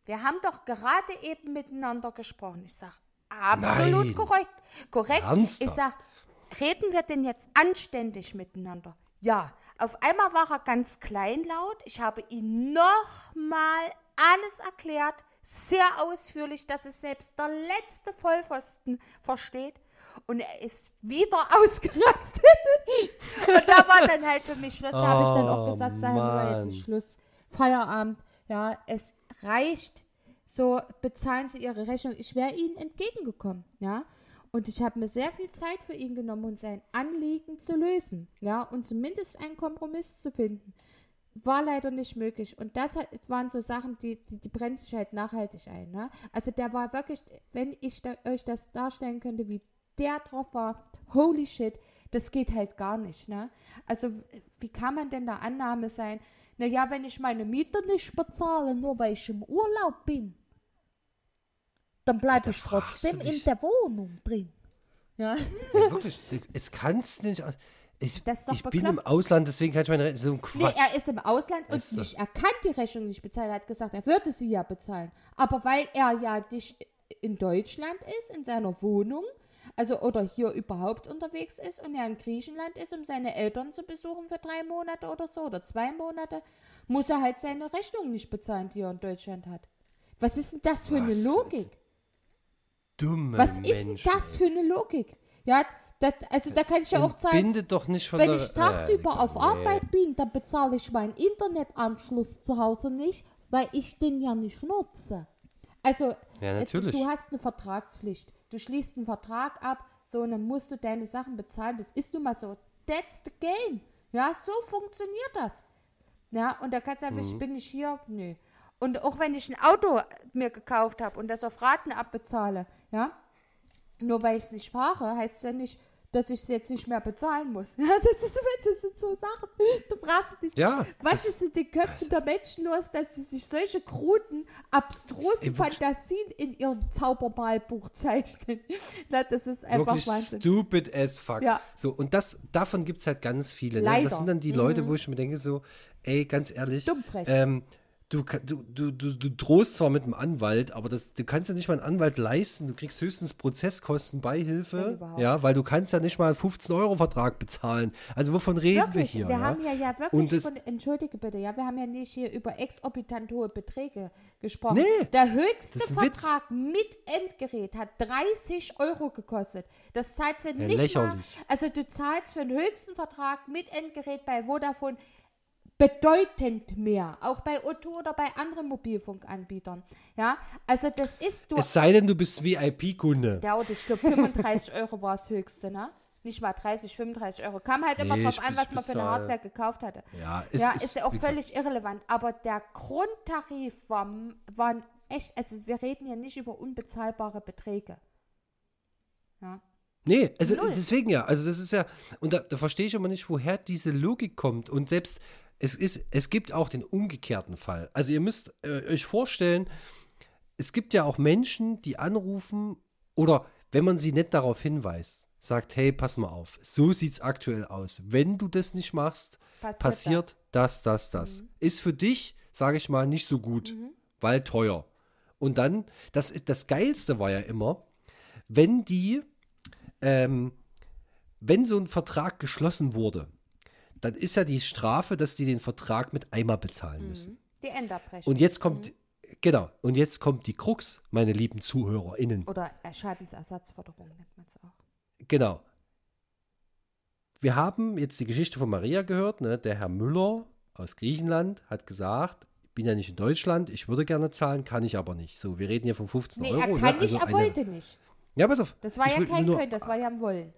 [SPEAKER 4] wir haben doch gerade eben miteinander gesprochen. Ich sage, absolut
[SPEAKER 1] Nein.
[SPEAKER 4] korrekt. Korrekt.
[SPEAKER 1] Ernsthaft?
[SPEAKER 4] Ich sage, reden wir denn jetzt anständig miteinander? Ja. Auf einmal war er ganz kleinlaut. Ich habe ihm nochmal alles erklärt, sehr ausführlich, dass es selbst der letzte Vollpfosten versteht. Und er ist wieder (laughs) ausgerastet. Und da war dann halt für mich Schluss. Da habe ich dann auch
[SPEAKER 1] Oh,
[SPEAKER 4] gesagt, sagen wir jetzt ist. Schluss. Feierabend. Ja, es reicht. So bezahlen Sie Ihre Rechnung. Ich wäre Ihnen entgegengekommen. Ja. Und ich habe mir sehr viel Zeit für ihn genommen, um sein Anliegen zu lösen. Ja, und zumindest einen Kompromiss zu finden. War leider nicht möglich. Und das waren so Sachen, die, die, die brennen sich halt nachhaltig ein. Ne? Also der war wirklich, wenn ich da, euch das darstellen könnte, wie der drauf war, holy shit, das geht halt gar nicht. Ne? Also wie kann man denn der Annahme sein, naja, wenn ich meine Miete nicht bezahle, nur weil ich im Urlaub bin, dann bleibe ich trotzdem in der Wohnung drin. Ja.
[SPEAKER 1] Ja, wirklich, es kann's nicht. Ich, ich bin im. Ausland, deswegen kann ich meine Rechnung. So ein
[SPEAKER 4] Nee,
[SPEAKER 1] Quatsch.
[SPEAKER 4] er ist im Ausland und
[SPEAKER 1] Ist
[SPEAKER 4] nicht, er kann die Rechnung nicht bezahlen. Er hat gesagt, er würde sie ja bezahlen. Aber weil er ja nicht in Deutschland ist, in seiner Wohnung, also oder hier überhaupt unterwegs ist und er in Griechenland ist, um seine Eltern zu besuchen für drei Monate oder so oder zwei Monate, muss er halt seine Rechnung nicht bezahlen, die er in Deutschland hat. Was ist denn das für eine
[SPEAKER 1] Was?
[SPEAKER 4] Logik?
[SPEAKER 1] Dumme
[SPEAKER 4] Was ist denn
[SPEAKER 1] Menschen,
[SPEAKER 4] das
[SPEAKER 1] ey.
[SPEAKER 4] für eine Logik? Ja, das, also da kann ich ja auch sagen, wenn ich tagsüber
[SPEAKER 1] äh,
[SPEAKER 4] auf
[SPEAKER 1] nee.
[SPEAKER 4] Arbeit bin, dann bezahle ich meinen Internetanschluss zu Hause nicht, weil ich den ja nicht nutze. Also,
[SPEAKER 1] Ja,
[SPEAKER 4] äh,
[SPEAKER 1] natürlich.
[SPEAKER 4] du hast eine Vertragspflicht. Du schließt einen Vertrag ab, so, und dann musst du deine Sachen bezahlen. Das ist nun mal so. That's the game. Ja, so funktioniert das. Ja, und da kannst du einfach,
[SPEAKER 1] Mhm.
[SPEAKER 4] ich bin nicht hier, nö. Und auch wenn ich ein Auto mir gekauft habe und das auf Raten abbezahle, ja, nur weil ich es nicht fahre, heißt es ja nicht, dass ich es jetzt nicht mehr bezahlen muss. (laughs) Ja, das, ist, das sind so Sachen. Du brauchst nicht.
[SPEAKER 1] Ja,
[SPEAKER 4] Was ist in den Köpfen der Menschen los, dass sie sich solche kruden, abstrusen. Fantasien in ihrem Zaubermalbuch zeichnen? (laughs) Na, das ist einfach
[SPEAKER 1] Wirklich
[SPEAKER 4] Wahnsinn.
[SPEAKER 1] stupid as fuck.
[SPEAKER 4] Ja.
[SPEAKER 1] So, und das, davon gibt es halt ganz viele. Ne?
[SPEAKER 4] Mhm.
[SPEAKER 1] Das sind dann die Leute, wo ich mir denke, so, ey, ganz ehrlich,
[SPEAKER 4] Dummfrech.
[SPEAKER 1] ähm, du, du, du, du, drohst zwar mit einem Anwalt, aber das, du kannst ja nicht mal einen Anwalt leisten. Du kriegst höchstens Prozesskosten, Beihilfe.
[SPEAKER 4] überhaupt.
[SPEAKER 1] Ja, weil du kannst ja nicht mal einen 15-Euro-Vertrag bezahlen. Also wovon reden
[SPEAKER 4] Wirklich,
[SPEAKER 1] wir
[SPEAKER 4] wir,
[SPEAKER 1] hier? ja?
[SPEAKER 4] haben ja, ja wirklich
[SPEAKER 1] das-
[SPEAKER 4] von, entschuldige bitte, ja, wir haben ja nicht hier über exorbitant hohe Beträge gesprochen.
[SPEAKER 1] Nee,
[SPEAKER 4] Der höchste
[SPEAKER 1] ein Witz.
[SPEAKER 4] Vertrag mit Endgerät hat 30 Euro gekostet. Das zahlt sie nicht
[SPEAKER 1] lächerlich.
[SPEAKER 4] mal. Also du zahlst für den höchsten Vertrag mit Endgerät bei Vodafone bedeutend mehr, auch bei O2 oder bei anderen Mobilfunkanbietern. Ja, also das ist du
[SPEAKER 1] Es sei denn, du bist VIP-Kunde.
[SPEAKER 4] ja, und ich glaube 35 Euro war das höchste, ne? Nicht mal 30, 35 Euro. Kam halt immer
[SPEAKER 1] Nee,
[SPEAKER 4] drauf an, was man für eine Hardware gekauft hatte.
[SPEAKER 1] Ja, es
[SPEAKER 4] ja,
[SPEAKER 1] ist-
[SPEAKER 4] ist, ja auch
[SPEAKER 1] wie gesagt-
[SPEAKER 4] völlig irrelevant. Aber der Grundtarif war, waren echt, also wir reden hier nicht über unbezahlbare Beträge. Ja.
[SPEAKER 1] Nee, also
[SPEAKER 4] Null.
[SPEAKER 1] deswegen ja. Also das ist ja, und da, da verstehe ich immer nicht, woher diese Logik kommt. Und selbst, es ist, es gibt auch den umgekehrten Fall. Also ihr müsst äh, euch vorstellen, es gibt ja auch Menschen, die anrufen oder wenn man sie nicht darauf hinweist, sagt, hey, pass mal auf, so sieht's aktuell aus. Wenn du das nicht machst,
[SPEAKER 4] Passiert
[SPEAKER 1] passiert, das, das, das. Ist für dich, sage ich mal, nicht so gut, weil teuer. Und dann, das ist das Geilste war ja immer, wenn die, ähm, wenn so ein Vertrag geschlossen wurde, dann ist ja die Strafe, dass die den Vertrag mit einmal bezahlen müssen.
[SPEAKER 4] Die Endabrechnung.
[SPEAKER 1] Und jetzt kommt, genau, und jetzt kommt die Krux, meine lieben ZuhörerInnen.
[SPEAKER 4] Oder Schadensersatzforderung nennt man es auch.
[SPEAKER 1] Genau. Wir haben jetzt die Geschichte von Maria gehört. Ne? Der Herr Müller aus Griechenland hat gesagt, ich bin ja nicht in Deutschland, ich würde gerne zahlen, kann ich aber nicht. So, wir reden hier von 15
[SPEAKER 4] Nee,
[SPEAKER 1] Euro.
[SPEAKER 4] er
[SPEAKER 1] ne?
[SPEAKER 4] kann nicht,
[SPEAKER 1] Also
[SPEAKER 4] er
[SPEAKER 1] eine-
[SPEAKER 4] wollte nicht.
[SPEAKER 1] Ja, pass auf.
[SPEAKER 4] Das war ja kein
[SPEAKER 1] nur-
[SPEAKER 4] Können, das war ja ein Wollen.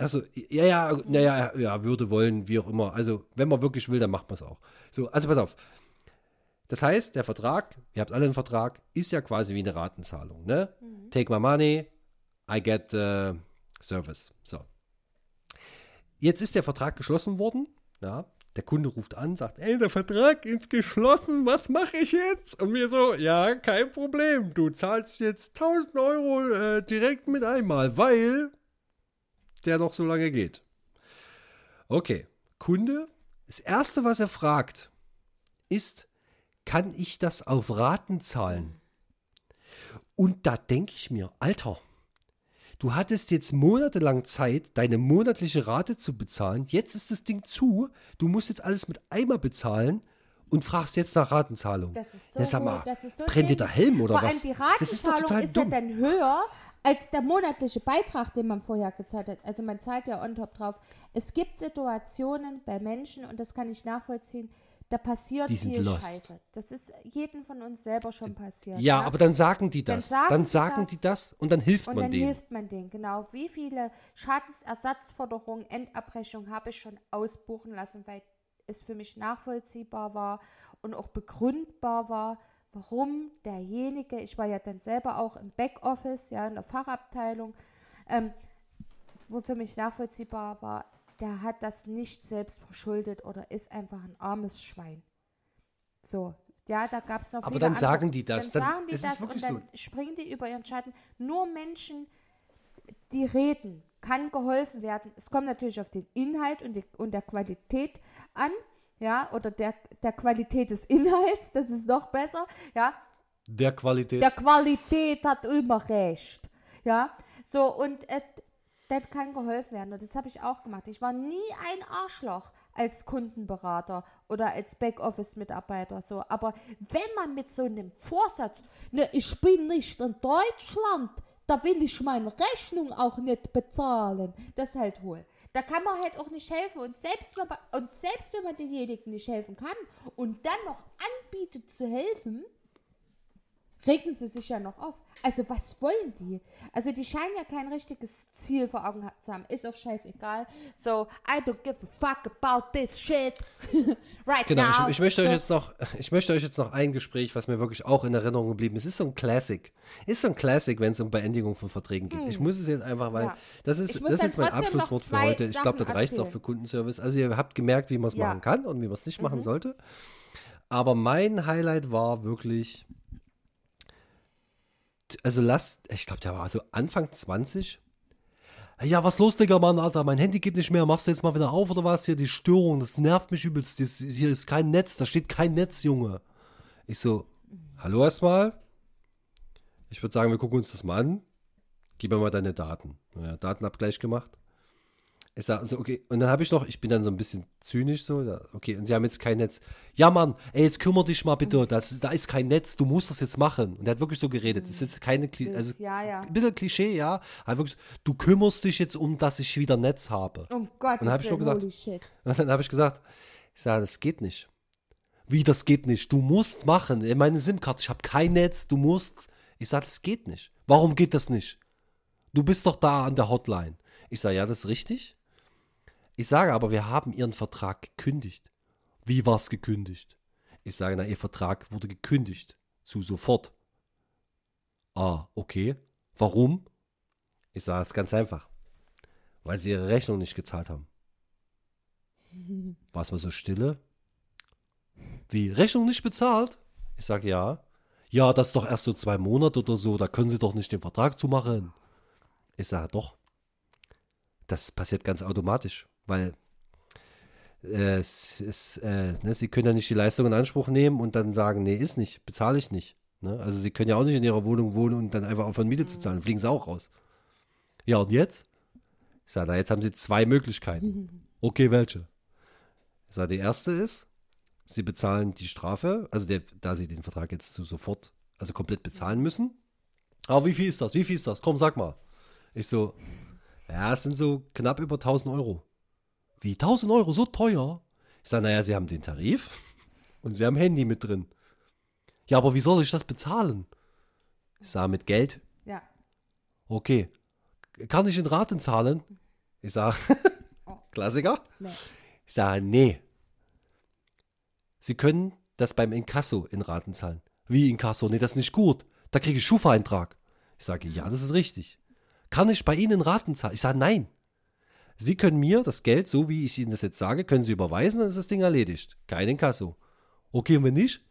[SPEAKER 1] Also, ja, ja, naja, ja, würde, wollen, wie auch immer. Also, wenn man wirklich will, dann macht man es auch. So, also pass auf. Das heißt, der Vertrag, ihr habt alle einen Vertrag, ist ja quasi wie eine Ratenzahlung. Ne? Take my money, I get the service. So. Jetzt ist der Vertrag geschlossen worden. Ja, der Kunde ruft an, sagt, ey, der Vertrag ist geschlossen, was mache ich jetzt? Und wir so, ja, kein Problem, du zahlst jetzt 1000 Euro äh, direkt mit einmal, weil der noch so lange geht. Okay, Kunde, das Erste, was er fragt, ist, kann ich das auf Raten zahlen? Und da denke ich mir, Alter, du hattest jetzt monatelang Zeit, deine monatliche Rate zu bezahlen. Jetzt ist das Ding zu. Du musst jetzt alles mit einmal bezahlen und fragst jetzt nach Ratenzahlung.
[SPEAKER 4] Das ist so,
[SPEAKER 1] Ja, sag mal,
[SPEAKER 4] das ist so
[SPEAKER 1] brennt dir der. Helm oder
[SPEAKER 4] Vor
[SPEAKER 1] was?
[SPEAKER 4] allem die
[SPEAKER 1] Das ist
[SPEAKER 4] Ratenzahlung ist, ja dann höher als der monatliche Beitrag, den man vorher gezahlt hat. Also man zahlt ja on top drauf. Es gibt Situationen bei Menschen, und das kann ich nachvollziehen, da passiert
[SPEAKER 1] Die
[SPEAKER 4] viel
[SPEAKER 1] lost.
[SPEAKER 4] Scheiße. Das ist jedem von uns selber schon passiert.
[SPEAKER 1] Ja, aber dann sagen die
[SPEAKER 4] Dann
[SPEAKER 1] das.
[SPEAKER 4] sagen
[SPEAKER 1] Dann
[SPEAKER 4] die
[SPEAKER 1] sagen
[SPEAKER 4] das.
[SPEAKER 1] die das und dann hilft
[SPEAKER 4] Und
[SPEAKER 1] man
[SPEAKER 4] dann
[SPEAKER 1] denen.
[SPEAKER 4] hilft man denen, genau. Wie viele Schadensersatzforderungen, Endabrechnung habe ich schon ausbuchen lassen, weil es für mich nachvollziehbar war und auch begründbar war, warum derjenige, ich war ja dann selber auch im Backoffice, ja, in der Fachabteilung, ähm, wo für mich nachvollziehbar war, der hat das nicht selbst verschuldet oder ist einfach ein armes Schwein. So, ja, da gab es noch
[SPEAKER 1] Aber dann
[SPEAKER 4] andere-
[SPEAKER 1] sagen die das,
[SPEAKER 4] Dann
[SPEAKER 1] dann-
[SPEAKER 4] sagen die
[SPEAKER 1] ist
[SPEAKER 4] das und dann
[SPEAKER 1] so.
[SPEAKER 4] springen die über ihren Schatten. Nur Menschen, die reden, kann geholfen werden. Es kommt natürlich auf den Inhalt und, die, und der Qualität an, ja, oder der, der Qualität des Inhalts, das ist noch besser, ja.
[SPEAKER 1] Der Qualität.
[SPEAKER 4] Der Qualität hat immer recht, ja. So, und äh, dann kann geholfen werden. Und das habe ich auch gemacht. Ich war nie ein Arschloch als Kundenberater oder als Backoffice-Mitarbeiter. So. Aber wenn man mit so einem Vorsatz, ne, ich bin nicht in Deutschland, da will ich meine Rechnung auch nicht bezahlen, das ist halt wohl. Da kann man halt auch nicht helfen. Und selbst, wenn man, und selbst wenn man denjenigen nicht helfen kann und dann noch anbietet zu helfen, regen sie sich ja noch auf. Also was wollen die? Also die scheinen ja kein richtiges Ziel vor Augen zu haben. Ist auch scheißegal. So, I don't give a fuck about this shit. (laughs) right
[SPEAKER 1] Genau,
[SPEAKER 4] now.
[SPEAKER 1] ich, ich, möchte
[SPEAKER 4] so,
[SPEAKER 1] euch jetzt noch, (laughs) ich möchte euch jetzt noch ein Gespräch, was mir wirklich auch in Erinnerung geblieben ist. Es ist so ein Classic. Ist so ein Classic, wenn es um Beendigung von Verträgen geht. Ich muss es jetzt einfach, weil
[SPEAKER 4] Ja.
[SPEAKER 1] das ist, das ist jetzt mein Abschlusswort für heute. Ich glaube, das reicht auch für Kundenservice. Also ihr habt gemerkt, wie man es
[SPEAKER 4] Ja. Mhm.
[SPEAKER 1] machen kann und wie man es nicht machen sollte. Aber mein Highlight war wirklich, also lasst, ich glaube, der war so Anfang 20. Ja, was los, Digga, Mann, Alter, mein Handy geht nicht mehr, machst du jetzt mal wieder auf oder was? Hier, die Störung, das nervt mich übelst. Das, hier ist kein Netz, da steht kein Netz, Junge. Ich so, hallo erstmal. Ich würde sagen, wir gucken uns das mal an. Gib mir mal deine Daten. Ja, Datenabgleich gemacht. Ich sag so, okay, und dann habe ich noch, ich bin dann so ein bisschen zynisch so, okay, und sie haben jetzt kein Netz. Ja, Mann, ey, jetzt kümmere dich mal bitte, das, da ist kein Netz, du musst das jetzt machen. Und er hat wirklich so geredet. Das ist jetzt keine, Kli- also,
[SPEAKER 4] ja, ja.
[SPEAKER 1] ein bisschen Klischee, ja. Aber wirklich, du kümmerst dich jetzt um, dass ich wieder Netz habe.
[SPEAKER 4] Um Gottes
[SPEAKER 1] Und dann hab ich schon
[SPEAKER 4] Willen,
[SPEAKER 1] gesagt-
[SPEAKER 4] holy shit.
[SPEAKER 1] Und dann habe ich gesagt, ich sage, das geht nicht. Wie, das geht nicht? Du musst machen. Meine SIM-Karte, ich habe kein Netz, du musst. Ich sage, das geht nicht. Warum geht das nicht? Du bist doch da an der Hotline. Ich sage, ja, das ist richtig. Ich sage aber, wir haben ihren Vertrag gekündigt. Wie war es gekündigt? Ich sage, na, ihr Vertrag wurde gekündigt. Zu sofort. Ah, okay. Warum? Ich sage, es ganz einfach. Weil sie ihre Rechnung nicht gezahlt haben. (laughs) War es mal so stille? Wie, Rechnung nicht bezahlt? Ich sage ja. Ja, das ist doch erst so zwei Monate oder so, da können Sie doch nicht den Vertrag zumachen. Ich sage doch. Das passiert ganz automatisch, weil äh, es, es, äh, ne, Sie können ja nicht die Leistung in Anspruch nehmen und dann sagen, nee, ist nicht, bezahle ich nicht. Ne? Also Sie können ja auch nicht in Ihrer Wohnung wohnen und dann einfach aufhören, Miete zu zahlen, fliegen Sie auch raus. Ja, und jetzt? Ich sage, na, jetzt haben Sie zwei Möglichkeiten. (laughs) Okay, welche? Ich sage, die erste ist, Sie bezahlen die Strafe, also der, da Sie den Vertrag jetzt zu sofort, also komplett bezahlen müssen. Aber wie viel ist das? Wie viel ist das? Komm, sag mal. Ich so, ja, es sind so knapp über 1000 Euro. Wie 1000 Euro, so teuer? Ich sage, naja, Sie haben den Tarif und Sie haben Handy mit drin. Ja, aber wie soll ich das bezahlen? Ich sage, mit Geld.
[SPEAKER 4] Ja.
[SPEAKER 1] Okay. Kann ich in Raten zahlen? Ich sage, (laughs) Klassiker.
[SPEAKER 4] Nee.
[SPEAKER 1] Ich sage, nee. Sie können das beim Inkasso in Raten zahlen. Wie Inkasso? Nee, das ist nicht gut. Da kriege ich Schufa-Eintrag. Ich sage, ja, das ist richtig. Kann ich bei Ihnen in Raten zahlen? Ich sage, nein. Sie können mir das Geld, so wie ich Ihnen das jetzt sage, können Sie überweisen, dann ist das Ding erledigt. Kein Inkasso. Okay, und wenn nicht?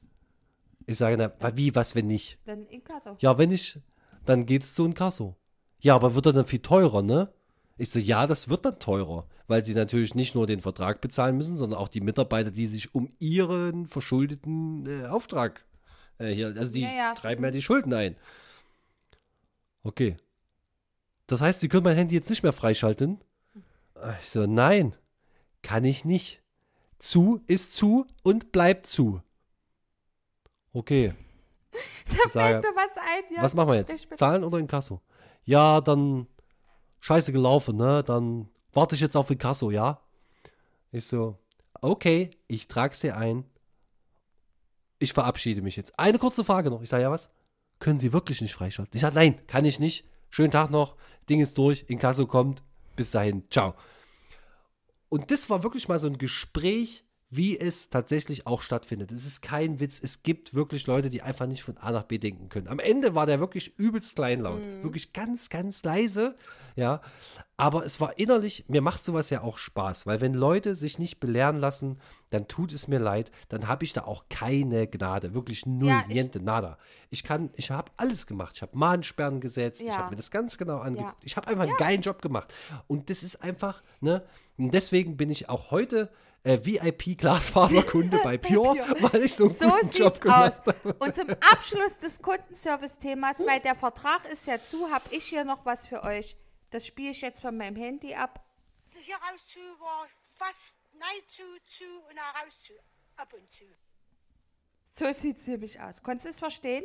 [SPEAKER 1] Ich sage, na, wie, was, wenn nicht?
[SPEAKER 4] Dann Inkasso.
[SPEAKER 1] Ja, wenn ich, dann geht's zu Inkasso. Ja, aber wird er dann viel teurer, ne? Ich so, ja, das wird dann teurer, weil sie natürlich nicht nur den Vertrag bezahlen müssen, sondern auch die Mitarbeiter, die sich um ihren verschuldeten äh, Auftrag äh, hier, also die
[SPEAKER 4] Ja, ja.
[SPEAKER 1] treiben ja die Schulden ein. Okay. Das heißt, sie können mein Handy jetzt nicht mehr freischalten? Ich so, nein, kann ich nicht. Zu ist zu und bleibt zu. Okay. (laughs) Ich sage,
[SPEAKER 4] Fällt mir was ein. Ja,
[SPEAKER 1] was machen wir jetzt? Zahlen oder Inkasso? Ja, dann scheiße gelaufen, ne? Dann warte ich jetzt auf Inkasso, ja? Ich so, okay, ich trag's dir ein. Ich verabschiede mich jetzt. Eine kurze Frage noch. Ich sage, ja, was? Können Sie wirklich nicht freischalten? Ich sage, nein, kann ich nicht. Schönen Tag noch. Ding ist durch. Inkasso kommt. Bis dahin. Ciao. Und das war wirklich mal so ein Gespräch, wie es tatsächlich auch stattfindet. Es ist kein Witz. Es gibt wirklich Leute, die einfach nicht von A nach B denken können. Am Ende war der wirklich übelst kleinlaut. Wirklich ganz, ganz leise. Ja. Aber es war innerlich, mir macht sowas ja auch Spaß, weil wenn Leute sich nicht belehren lassen, dann tut es mir leid, dann habe ich da auch keine Gnade. Wirklich null,
[SPEAKER 4] Ja, ich-
[SPEAKER 1] niente, nada. Ich kann, ich habe alles gemacht. Ich habe Mahnsperren gesetzt, ich
[SPEAKER 4] Ja.
[SPEAKER 1] habe mir das ganz genau angeguckt.
[SPEAKER 4] Ja.
[SPEAKER 1] Ich habe einfach einen geilen Job gemacht. Und das ist einfach, ne, und deswegen bin ich auch heute äh, VIP-Glasfaserkunde (laughs) bei Pure, weil ich so einen
[SPEAKER 4] So
[SPEAKER 1] guten Job
[SPEAKER 4] sieht's
[SPEAKER 1] gemacht
[SPEAKER 4] aus.
[SPEAKER 1] habe.
[SPEAKER 4] Und zum Abschluss des Kundenservice-Themas, weil der Vertrag ist ja zu, habe ich hier noch was für euch. Das spiele ich jetzt von meinem Handy ab.
[SPEAKER 5] Så her raus zu war fast nej zu zu und raus zu ab und zu.
[SPEAKER 4] So sieht es nämlich aus. Konntest du es verstehen?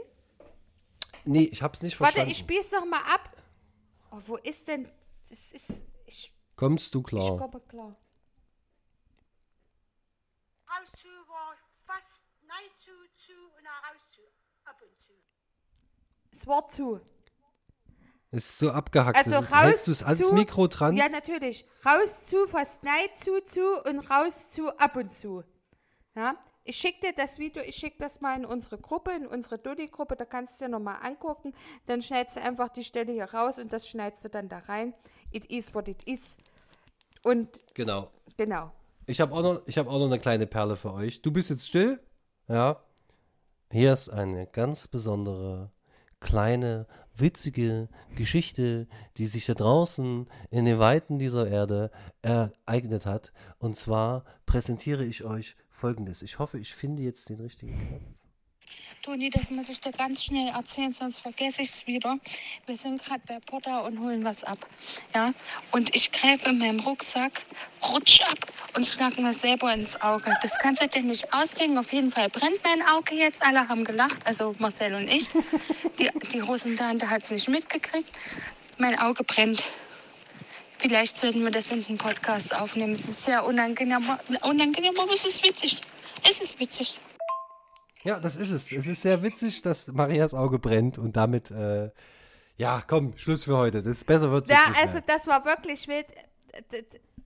[SPEAKER 1] Nee, ich habe es nicht
[SPEAKER 4] Warte,
[SPEAKER 1] verstanden.
[SPEAKER 4] ich spiele es noch mal ab. Oh, wo ist denn. Das ist. Ich,
[SPEAKER 1] Kommst du
[SPEAKER 4] ich
[SPEAKER 1] klar?
[SPEAKER 4] komme klar.
[SPEAKER 5] Raus zu war fast nej zu zu und nach raus zu ab und zu.
[SPEAKER 4] Es war zu.
[SPEAKER 1] Es ist so abgehackt.
[SPEAKER 4] Also
[SPEAKER 1] das ist,
[SPEAKER 4] raus
[SPEAKER 1] du es ans
[SPEAKER 4] zu.
[SPEAKER 1] Mikro dran?
[SPEAKER 4] Ja, natürlich. Raus zu, fast nein zu, zu und raus zu, ab und zu. Ja, ich schicke dir das Video, ich schicke das mal in unsere Gruppe, in unsere Dodi-Gruppe, da kannst du dir nochmal angucken. Dann schneidest du einfach die Stelle hier raus und das schneidest du dann da rein. It is what it is. Und
[SPEAKER 1] Genau.
[SPEAKER 4] genau.
[SPEAKER 1] Ich habe auch, noch- hab auch noch eine kleine Perle für euch. Du bist jetzt still? Ja. Hier ist eine ganz besondere, kleine, witzige Geschichte, die sich da draußen in den Weiten dieser Erde ereignet hat. Und zwar präsentiere ich euch folgendes. Ich hoffe, ich finde jetzt den richtigen Knopf.
[SPEAKER 6] Toni, das muss ich dir ganz schnell erzählen, sonst vergesse ich es wieder. Wir sind gerade bei Potter und holen was ab. Ja? Und ich greife in meinem Rucksack, rutsch ab und schlag mir selber ins Auge. Das kannst du dir nicht ausdenken. Auf jeden Fall brennt mein Auge jetzt. Alle haben gelacht, also Marcel und ich. Die, die Hosentante hat es nicht mitgekriegt. Mein Auge brennt. Vielleicht sollten wir das in den Podcast aufnehmen. Es ist sehr unangenehm, unangenehm aber es ist witzig. Es ist witzig.
[SPEAKER 1] Ja, das ist es. Es ist sehr witzig, dass Marias Auge brennt und damit, äh, ja, komm, Schluss für heute. Das besser wird
[SPEAKER 4] Ja,
[SPEAKER 1] nicht
[SPEAKER 4] also das war wirklich wild.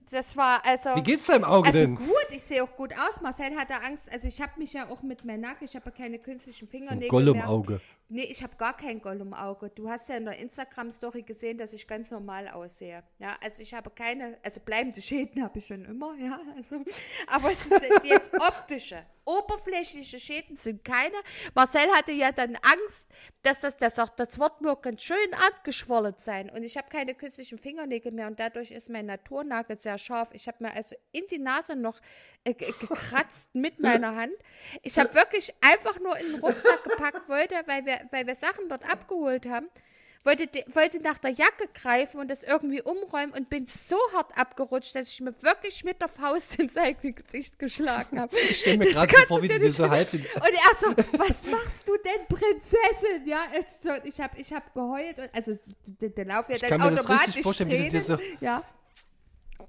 [SPEAKER 4] Das war also.
[SPEAKER 1] Wie geht's deinem Auge
[SPEAKER 4] Also
[SPEAKER 1] denn?
[SPEAKER 4] gut, ich sehe auch gut aus. Marcel hatte Angst. Also ich habe mich ja auch mit meinem Nacken, ich habe ja keine künstlichen Fingernägel mehr.
[SPEAKER 1] Gollum-Auge.
[SPEAKER 4] Nee, ich habe gar kein Gollum-Auge. Du hast ja in der Instagram-Story gesehen, dass ich ganz normal aussehe. Ja, also ich habe keine, also bleibende Schäden habe ich schon immer, ja. Also, aber es jetzt (laughs) optische, oberflächliche Schäden sind keine. Marcel hatte ja dann Angst, dass das, der sagt, das wird mir ganz schön angeschwollen sein. Und ich habe keine künstlichen Fingernägel mehr und dadurch ist mein Naturnagel sehr scharf. Ich habe mir also in die Nase noch äh, ge- gekratzt mit meiner Hand. Ich habe wirklich einfach nur in den Rucksack gepackt, wollte, weil wir, weil wir Sachen dort abgeholt haben, wollte, wollte nach der Jacke greifen und das irgendwie umräumen und bin so hart abgerutscht, dass ich mir wirklich mit der Faust (laughs) ins eigene Gesicht geschlagen habe.
[SPEAKER 1] Ich stelle mir gerade so vor, wie du so halb
[SPEAKER 4] und er so, was machst du denn, Prinzessin? Ja, ich, so, ich habe ich hab geheult. Und, also der, der Lauf ja dann
[SPEAKER 1] kann mir das
[SPEAKER 4] automatisch
[SPEAKER 1] richtig vorstellen, wie du dir
[SPEAKER 4] Tränen. ja.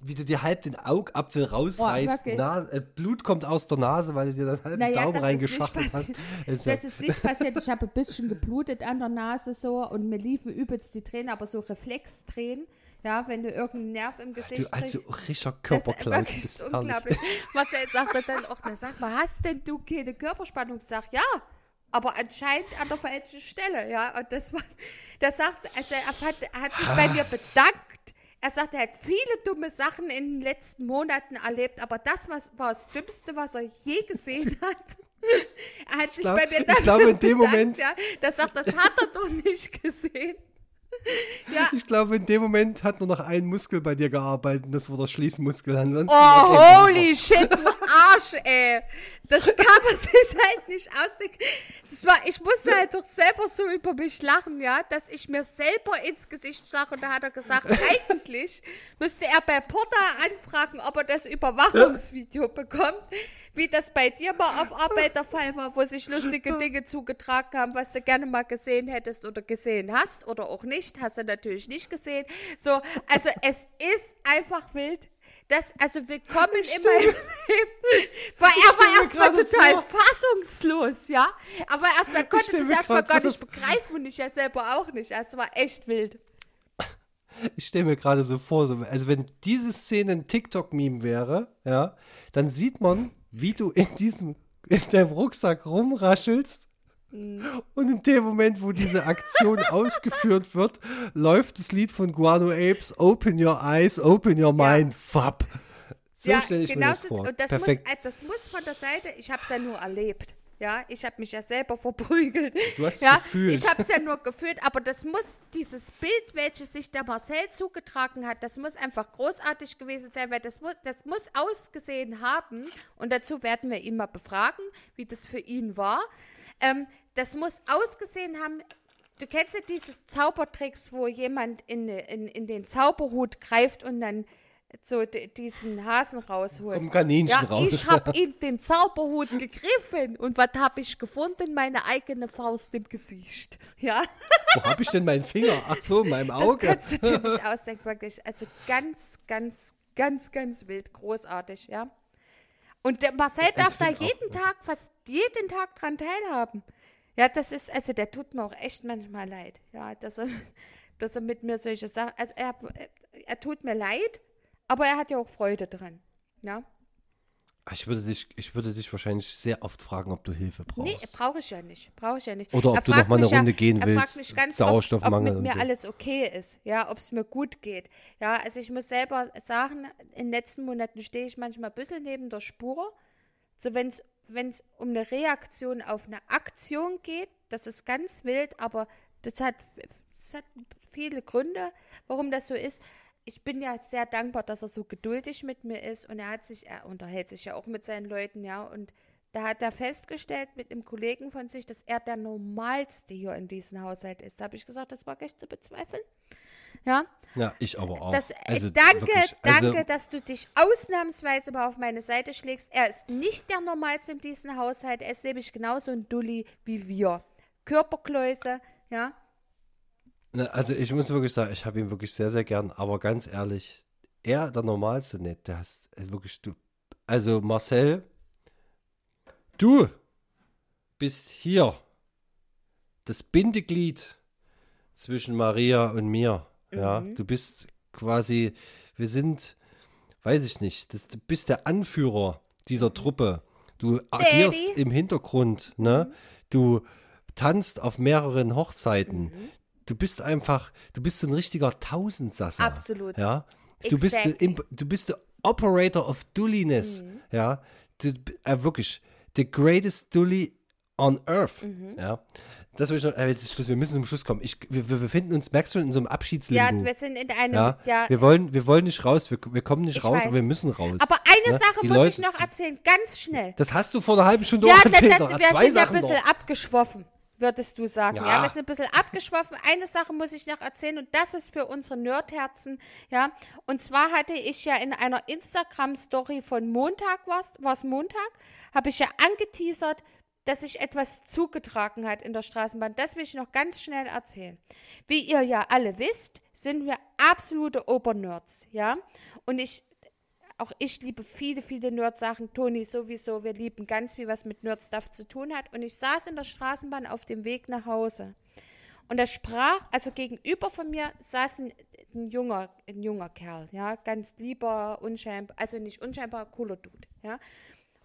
[SPEAKER 1] Wie du dir halb den Augapfel rausreißt.
[SPEAKER 4] wirklich.
[SPEAKER 1] Na, äh, Blut kommt aus der Nase, weil du dir das halbe
[SPEAKER 4] Naja,
[SPEAKER 1] Daumen
[SPEAKER 4] das ist nicht
[SPEAKER 1] hast. Ist ja-
[SPEAKER 4] Das ist nicht passiert. Ich habe ein bisschen geblutet an der Nase so und mir liefen übelst die Tränen, aber so Reflextränen. Ja, wenn du irgendeinen Nerv im Gesicht
[SPEAKER 1] du, also richtiger
[SPEAKER 4] Das ist
[SPEAKER 1] Körperklaus bist. herrlich.
[SPEAKER 4] unglaublich. Marcel sagte dann auch, na sag mal, hast denn du keine Körperspannung? Ich sag, ja, aber anscheinend an der falschen Stelle, ja. Und das war, das sagt, also er hat, er hat sich bei mir bedankt. Er sagt, er hat viele dumme Sachen in den letzten Monaten erlebt, aber das was, war das Dümmste, was er je gesehen (laughs) hat. Er hat sich
[SPEAKER 1] glaub-
[SPEAKER 4] bei mir
[SPEAKER 1] ich
[SPEAKER 4] dafür
[SPEAKER 1] glaube, in dem Moment-
[SPEAKER 4] ja. Das sagt, das hat er doch nicht gesehen. (laughs) Ja,
[SPEAKER 1] Ich glaube, in dem Moment hat nur noch ein Muskel bei dir gearbeitet und das war der Schließmuskel. Ansonsten
[SPEAKER 4] Oh, holy shit, (laughs) Arsch, ey. Das kann man sich halt nicht ausdenken. Das war, ich musste halt doch selber so über mich lachen, ja, dass ich mir selber ins Gesicht schlage. Und da hat er gesagt, (laughs) eigentlich müsste er bei Porta anfragen, ob er das Überwachungsvideo bekommt, wie das bei dir mal auf Arbeit der Fall war, wo sich lustige Dinge zugetragen haben, was du gerne mal gesehen hättest oder gesehen hast oder auch nicht. Hast du natürlich nicht gesehen. So, also es ist einfach wild. Das, also willkommen in meinem Leben. (laughs) Weil er war erstmal total
[SPEAKER 1] vor.
[SPEAKER 4] fassungslos, ja. Aber erstmal konnte das erstmal gar nicht begreifen und ich ja selber auch nicht. Also, Es war echt wild.
[SPEAKER 1] Ich stelle mir gerade so vor, so, also wenn diese Szene ein TikTok-Meme wäre, ja, dann sieht man wie du in diesem, in deinem Rucksack rumraschelst. (laughs) Und in dem Moment, wo diese Aktion (laughs) ausgeführt wird, läuft das Lied von Guano Apes, Open Your Eyes, Open Your
[SPEAKER 4] Ja.
[SPEAKER 1] Mind, fapp. So
[SPEAKER 4] ja,
[SPEAKER 1] stelle ich
[SPEAKER 4] genau
[SPEAKER 1] mir das
[SPEAKER 4] so-
[SPEAKER 1] vor.
[SPEAKER 4] Und das muss,
[SPEAKER 1] Perfekt.
[SPEAKER 4] äh, das muss von der Seite, ich habe es ja nur erlebt. Ja, ich habe mich ja selber verprügelt.
[SPEAKER 1] Du hast
[SPEAKER 4] ja,
[SPEAKER 1] gefühlt.
[SPEAKER 4] Ich habe es ja nur gefühlt, aber das muss, dieses Bild, welches sich der Marcel zugetragen hat, das muss einfach großartig gewesen sein, weil das muss, das muss ausgesehen haben. Und dazu werden wir ihn mal befragen, wie das für ihn war. Ähm, das muss ausgesehen haben. Du kennst ja diese Zaubertricks, wo jemand in, in, in den Zauberhut greift und dann so diesen Hasen rausholt.
[SPEAKER 1] Ein Kaninchen
[SPEAKER 4] ja,
[SPEAKER 1] raus.
[SPEAKER 4] Ich habe in den Zauberhut gegriffen und was habe ich gefunden? Meine eigene Faust im Gesicht. Ja,
[SPEAKER 1] Wo habe ich denn meinen Finger? Ach so, in meinem
[SPEAKER 4] das
[SPEAKER 1] Auge.
[SPEAKER 4] kannst du dir nicht ausdenken, wirklich. Also ganz, ganz, ganz, ganz wild, großartig, ja. Und der Marcel darf da
[SPEAKER 1] find auch-
[SPEAKER 4] jeden Tag, fast jeden Tag dran teilhaben. Ja, das ist, also der tut mir auch echt manchmal leid, ja, dass er, (laughs) dass er mit mir solche Sachen, also er, er tut mir leid, aber er hat ja auch Freude dran, ja.
[SPEAKER 1] Ich würde, dich, ich würde dich wahrscheinlich sehr oft fragen, ob du Hilfe brauchst.
[SPEAKER 4] Nee, brauche ich ja nicht. Brauche ich ja nicht.
[SPEAKER 1] Oder ob
[SPEAKER 4] Er
[SPEAKER 1] du noch mal eine
[SPEAKER 4] mich ja-
[SPEAKER 1] Runde gehen
[SPEAKER 4] er
[SPEAKER 1] willst,
[SPEAKER 4] Fragt mich ganz oft, ob mit mir
[SPEAKER 1] so.
[SPEAKER 4] alles okay ist. Ja, ob es mir gut geht. Ja, also ich muss selber sagen, in den letzten Monaten stehe ich manchmal ein bisschen neben der Spur. So, wenn es um eine Reaktion auf eine Aktion geht, das ist ganz wild, aber das hat, das hat viele Gründe, warum das so ist. Ich bin ja sehr dankbar, dass er so geduldig mit mir ist und er hat sich, er unterhält sich ja auch mit seinen Leuten, ja, und da hat er festgestellt mit einem Kollegen von sich, dass er der Normalste hier in diesem Haushalt ist. Da habe ich gesagt, das war echt zu bezweifeln. Ja,
[SPEAKER 1] Ja, ich aber auch.
[SPEAKER 4] das, äh,
[SPEAKER 1] Also,
[SPEAKER 4] danke,
[SPEAKER 1] wirklich,
[SPEAKER 4] danke,
[SPEAKER 1] also,
[SPEAKER 4] dass du dich ausnahmsweise mal auf meine Seite schlägst. Er ist nicht der Normalste in diesem Haushalt. Er ist nämlich genauso ein Dulli wie wir. Körperkläuse, ja.
[SPEAKER 1] Ne, Also ich muss wirklich sagen, ich habe ihn wirklich sehr, sehr gern, aber ganz ehrlich, er der Normalste nicht, der hast äh, wirklich du. Also Marcel, du bist hier das Bindeglied zwischen Maria und mir. Ja,
[SPEAKER 4] Mhm.
[SPEAKER 1] du bist quasi, wir sind, weiß ich nicht, das, du bist der Anführer dieser Truppe. Du agierst im Hintergrund, ne?
[SPEAKER 4] Mhm.
[SPEAKER 1] Du tanzt auf mehreren Hochzeiten.
[SPEAKER 4] Mhm.
[SPEAKER 1] Du bist einfach, du bist so ein richtiger Tausendsasser.
[SPEAKER 4] Absolut.
[SPEAKER 1] Ja. Du bist, der
[SPEAKER 4] Exactly.
[SPEAKER 1] Imp- du bist der Operator of Dulliness.
[SPEAKER 4] Mhm.
[SPEAKER 1] Ja. Du, äh, wirklich, the greatest Dully on earth.
[SPEAKER 4] Mhm.
[SPEAKER 1] Ja. Das will ich noch, äh, jetzt ist Schluss, wir müssen zum Schluss kommen. Ich, wir, wir befinden uns, merkst du, in so einem
[SPEAKER 4] Ja,
[SPEAKER 1] Abschiedslimbo.
[SPEAKER 4] wir sind in einem,
[SPEAKER 1] Ja,
[SPEAKER 4] ja,
[SPEAKER 1] wir wollen, wir wollen nicht raus, wir, wir kommen nicht
[SPEAKER 4] Ich
[SPEAKER 1] raus,
[SPEAKER 4] weiß.
[SPEAKER 1] aber wir müssen raus.
[SPEAKER 4] aber eine
[SPEAKER 1] Ne?
[SPEAKER 4] Sache
[SPEAKER 1] Die
[SPEAKER 4] muss
[SPEAKER 1] Leute-
[SPEAKER 4] ich noch erzählen, ganz schnell.
[SPEAKER 1] Das hast du vor einer halben Stunde
[SPEAKER 4] Ja,
[SPEAKER 1] auch erzählt. doch.
[SPEAKER 4] wir
[SPEAKER 1] Zwei
[SPEAKER 4] sind ja ein bisschen
[SPEAKER 1] noch.
[SPEAKER 4] abgeschwoffen, würdest du sagen. Ja.
[SPEAKER 1] Ja.
[SPEAKER 4] wir sind ein bisschen abgeschwoffen. Eine Sache muss ich noch erzählen und das ist für unsere Nerdherzen. Ja, und zwar hatte ich ja in einer Instagram-Story von Montag, war es Montag, habe ich ja angeteasert, dass sich etwas zugetragen hat in der Straßenbahn. Das will ich noch ganz schnell erzählen. Wie ihr ja alle wisst, sind wir absolute Obernerds, ja. Und ich auch ich liebe viele, viele Nerd-Sachen. Toni sowieso. Wir lieben ganz viel, was mit Nerd-Stuff zu tun hat. Und ich saß in der Straßenbahn auf dem Weg nach Hause. Und da sprach, also gegenüber von mir saß ein, ein junger, ein junger Kerl, ja, ganz lieber, unscheinbar, also nicht unscheinbar, cooler Dude, ja.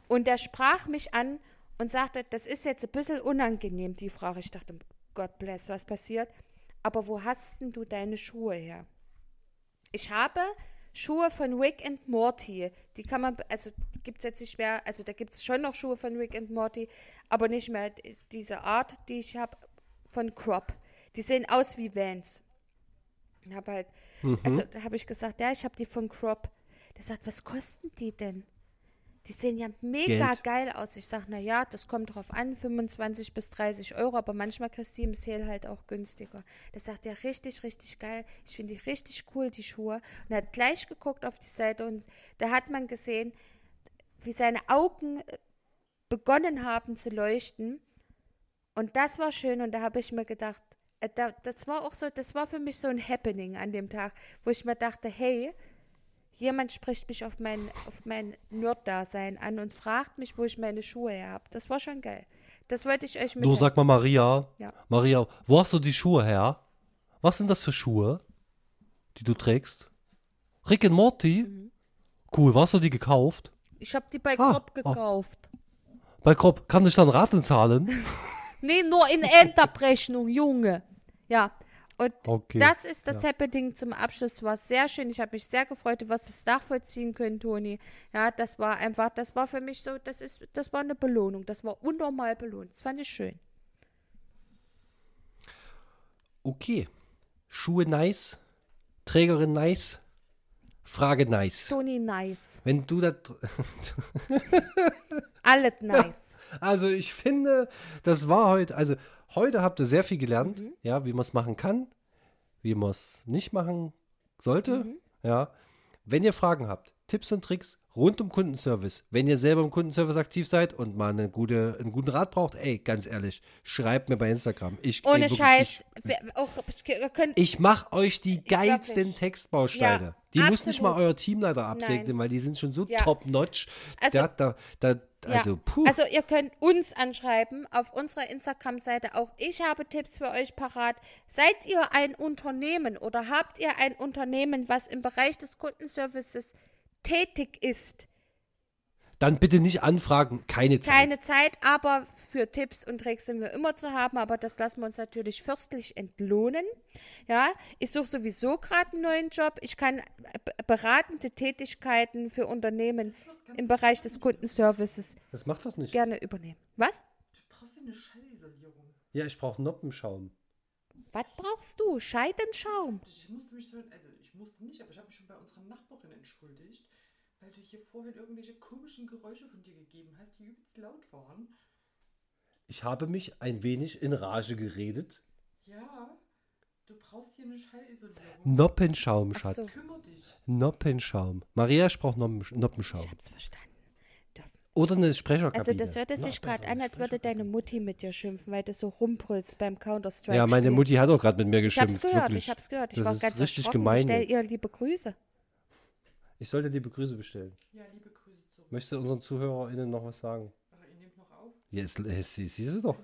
[SPEAKER 4] Und der sprach mich an und sagte, das ist jetzt ein bisschen unangenehm, die Frage. Ich dachte, Gott bless, was passiert? Aber wo hast denn du deine Schuhe her? Ich habe Schuhe von Rick and Morty. Die kann man, also gibt es jetzt nicht mehr, also da gibt es schon noch Schuhe von Rick and Morty, aber nicht mehr diese Art, die ich habe von Crop. Die sehen aus wie Vans. Ich habe halt, also da habe ich gesagt, ja, ich habe die von Crop. Der sagt, was kosten die denn? Die sehen ja mega
[SPEAKER 1] Geld.
[SPEAKER 4] geil aus. Ich sage, na ja, das kommt drauf an, 25 bis 30 Euro, aber manchmal kriegst du die im Sale halt auch günstiger. Das sagt er richtig, richtig geil. Ich finde die richtig cool, die Schuhe. Und er hat gleich geguckt auf die Seite und da hat man gesehen, wie seine Augen äh, begonnen haben zu leuchten. Und das war schön und da habe ich mir gedacht, äh, da, das war auch so, das war für mich so ein Happening an dem Tag, wo ich mir dachte, hey, jemand spricht mich auf mein, auf mein Nerd-Dasein an und fragt mich, wo ich meine Schuhe her habe. Das war schon geil. Das wollte ich euch
[SPEAKER 1] Du
[SPEAKER 4] mitteilen.
[SPEAKER 1] sag mal, Maria.
[SPEAKER 4] Ja.
[SPEAKER 1] Maria, wo hast du die Schuhe her? Was sind das für Schuhe, die du trägst? Rick and Morty?
[SPEAKER 4] Mhm.
[SPEAKER 1] Cool, wo hast du die gekauft?
[SPEAKER 4] Ich habe die bei
[SPEAKER 1] Ah,
[SPEAKER 4] Krop
[SPEAKER 1] oh.
[SPEAKER 4] gekauft.
[SPEAKER 1] Bei Krop, kann ich dann Raten zahlen? (laughs)
[SPEAKER 4] Nee, nur in Endabrechnung, Junge. Ja. Und
[SPEAKER 1] Okay.
[SPEAKER 4] das ist das Happening zum Abschluss. War sehr schön. Ich habe mich sehr gefreut, du wirst es nachvollziehen können, Toni. Ja, das war einfach, das war für mich so, das ist, das war eine Belohnung. Das war unnormal belohnt. Das fand ich schön.
[SPEAKER 1] Okay. Schuhe nice. Trägerin nice. Frage nice.
[SPEAKER 4] Toni nice.
[SPEAKER 1] Wenn du da.
[SPEAKER 4] Alles (laughs) nice.
[SPEAKER 1] Also ich finde, das war heute. Also heute habt ihr sehr viel gelernt,
[SPEAKER 4] Mhm.
[SPEAKER 1] ja, wie man es machen kann, wie man es nicht machen sollte.
[SPEAKER 4] Mhm.
[SPEAKER 1] Ja. Wenn ihr Fragen habt, Tipps und Tricks rund um Kundenservice, wenn ihr selber im Kundenservice aktiv seid und mal eine gute, einen guten Rat braucht, ey, ganz ehrlich, schreibt mir bei Instagram. Ich, ey,
[SPEAKER 4] Ohne
[SPEAKER 1] wirklich,
[SPEAKER 4] Scheiß. Wir, auch,
[SPEAKER 1] Ich, ich mache euch die geilsten
[SPEAKER 4] Wirklich.
[SPEAKER 1] Textbausteine.
[SPEAKER 4] Ja,
[SPEAKER 1] die muss nicht mal
[SPEAKER 4] absolut.
[SPEAKER 1] euer Teamleiter absegnen,
[SPEAKER 4] Nein.
[SPEAKER 1] weil die sind schon so
[SPEAKER 4] Ja.
[SPEAKER 1] top-notch.
[SPEAKER 4] Also-
[SPEAKER 1] da, da, da, also,
[SPEAKER 4] ja.
[SPEAKER 1] puh.
[SPEAKER 4] also ihr könnt uns anschreiben auf unserer Instagram-Seite. Auch ich habe Tipps für euch parat. Seid ihr ein Unternehmen oder habt ihr ein Unternehmen, was im Bereich des Kundenservices tätig ist?
[SPEAKER 1] Dann bitte nicht anfragen, keine Zeit.
[SPEAKER 4] Keine Zeit, aber für Tipps und Tricks sind wir immer zu haben, aber das lassen wir uns natürlich fürstlich entlohnen. Ja, ich suche sowieso gerade einen neuen Job. Ich kann beratende Tätigkeiten für Unternehmen im Bereich des Kundenservices
[SPEAKER 1] Das macht das nicht.
[SPEAKER 4] gerne übernehmen. Was?
[SPEAKER 7] Brauchst du eine Schallisolierung?
[SPEAKER 1] Ja, ich brauche Noppenschaum.
[SPEAKER 4] Was brauchst du? Scheidenschaum.
[SPEAKER 7] Ich musste mich so, also ich musste nicht, aber ich habe mich schon bei unserer Nachbarin entschuldigt, weil du hier vorhin irgendwelche komischen Geräusche von dir gegeben hast, die übelst laut waren.
[SPEAKER 1] Ich habe mich ein wenig in Rage geredet.
[SPEAKER 7] Ja, du brauchst hier eine Schallisolierung.
[SPEAKER 1] Noppenschaum,
[SPEAKER 4] Ach
[SPEAKER 1] Schatz.
[SPEAKER 4] so.
[SPEAKER 7] Kümmer dich.
[SPEAKER 1] Noppenschaum. Maria sprach Noppen, Noppenschaum.
[SPEAKER 4] Ich hab's verstanden.
[SPEAKER 1] Oder eine Sprecherkabine.
[SPEAKER 4] Also das hörte
[SPEAKER 1] Noch
[SPEAKER 4] sich gerade an, als würde deine Mutti mit dir schimpfen, weil du so rumbrüllst beim Counter-Strike.
[SPEAKER 1] Ja, meine. Mutti hat auch gerade mit mir
[SPEAKER 4] Ich hab's
[SPEAKER 1] geschimpft.
[SPEAKER 4] gehört,
[SPEAKER 1] wirklich.
[SPEAKER 4] ich hab's gehört. Ich
[SPEAKER 1] das
[SPEAKER 4] war
[SPEAKER 1] ist
[SPEAKER 4] ganz
[SPEAKER 1] richtig
[SPEAKER 4] erschrocken.
[SPEAKER 1] gemein.
[SPEAKER 4] Bestell
[SPEAKER 1] jetzt.
[SPEAKER 4] ihr liebe Grüße.
[SPEAKER 1] Ich sollte die Begrüße bestellen.
[SPEAKER 7] Ja, liebe Grüße zurück.
[SPEAKER 1] Möchtest du unseren ZuhörerInnen noch was sagen?
[SPEAKER 7] Aber ihr nehmt noch auf.
[SPEAKER 1] Ja, ist, ist, siehst du doch.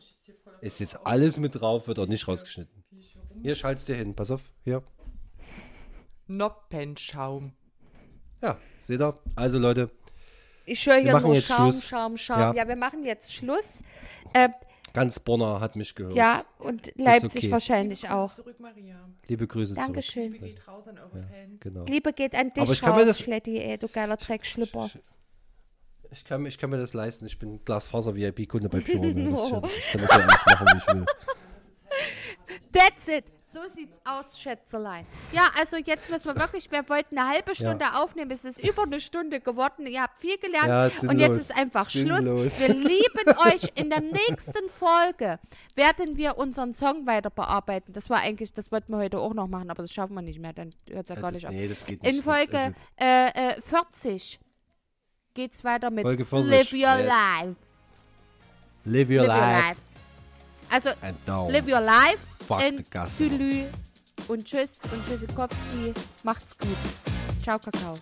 [SPEAKER 1] Ist jetzt
[SPEAKER 7] Auf-
[SPEAKER 1] alles mit drauf, wird auch nicht rausgeschnitten.
[SPEAKER 7] Hier
[SPEAKER 1] schalt's dir hin. Pass auf. Hier.
[SPEAKER 7] Noppenschaum.
[SPEAKER 1] Ja, seht ihr? Also, Leute,
[SPEAKER 4] Ich höre hier
[SPEAKER 1] machen
[SPEAKER 4] nur
[SPEAKER 1] jetzt
[SPEAKER 4] Schaum,
[SPEAKER 1] Schluss.
[SPEAKER 4] Schaum, Schaum.
[SPEAKER 1] Ja.
[SPEAKER 4] Ja. wir machen jetzt Schluss. Äh,
[SPEAKER 1] ganz Bonner hat mich gehört.
[SPEAKER 4] ja, und Leipzig
[SPEAKER 1] okay.
[SPEAKER 4] wahrscheinlich auch.
[SPEAKER 7] Zurück, Maria.
[SPEAKER 1] Liebe Grüße zurück.
[SPEAKER 4] Dankeschön.
[SPEAKER 7] Liebe geht raus an eure Fans.
[SPEAKER 1] Genau.
[SPEAKER 4] Liebe geht an dich
[SPEAKER 1] Aber ich kann mir
[SPEAKER 4] raus,
[SPEAKER 1] das-
[SPEAKER 4] Schletti, ey, du geiler Dreckschlipper.
[SPEAKER 1] Ich kann, ich kann mir das leisten. Ich bin Glasfaser-VIP-Kunde bei Pure. Ne? Das stimmt. (laughs) Ich kann das ja alles machen, wie ich will.
[SPEAKER 4] That's it. So sieht's aus, Schätzelein. Ja, also jetzt müssen wir wirklich, wir wollten eine halbe Stunde aufnehmen, es ist über eine Stunde geworden. Ihr habt viel gelernt
[SPEAKER 1] Ja,
[SPEAKER 4] und jetzt ist einfach
[SPEAKER 1] Sinnlos.
[SPEAKER 4] Schluss. Wir (laughs) lieben euch. In der nächsten Folge werden wir unseren Song weiter bearbeiten. Das war eigentlich, das wollten wir heute auch noch machen, aber das schaffen wir nicht mehr, dann hört es ja,
[SPEAKER 1] Ja,
[SPEAKER 4] gar
[SPEAKER 1] das,
[SPEAKER 4] nicht auf.
[SPEAKER 1] nee, das geht nicht.
[SPEAKER 4] In Folge äh, äh, 40 geht's weiter mit
[SPEAKER 1] Folge 40,
[SPEAKER 4] Live Your
[SPEAKER 1] yes.
[SPEAKER 4] Life.
[SPEAKER 1] live your
[SPEAKER 4] Live Your
[SPEAKER 1] life
[SPEAKER 4] Life. Also Live Your Life Tschüss und Tschüssikowski. Macht's gut. Ciao, Kakao.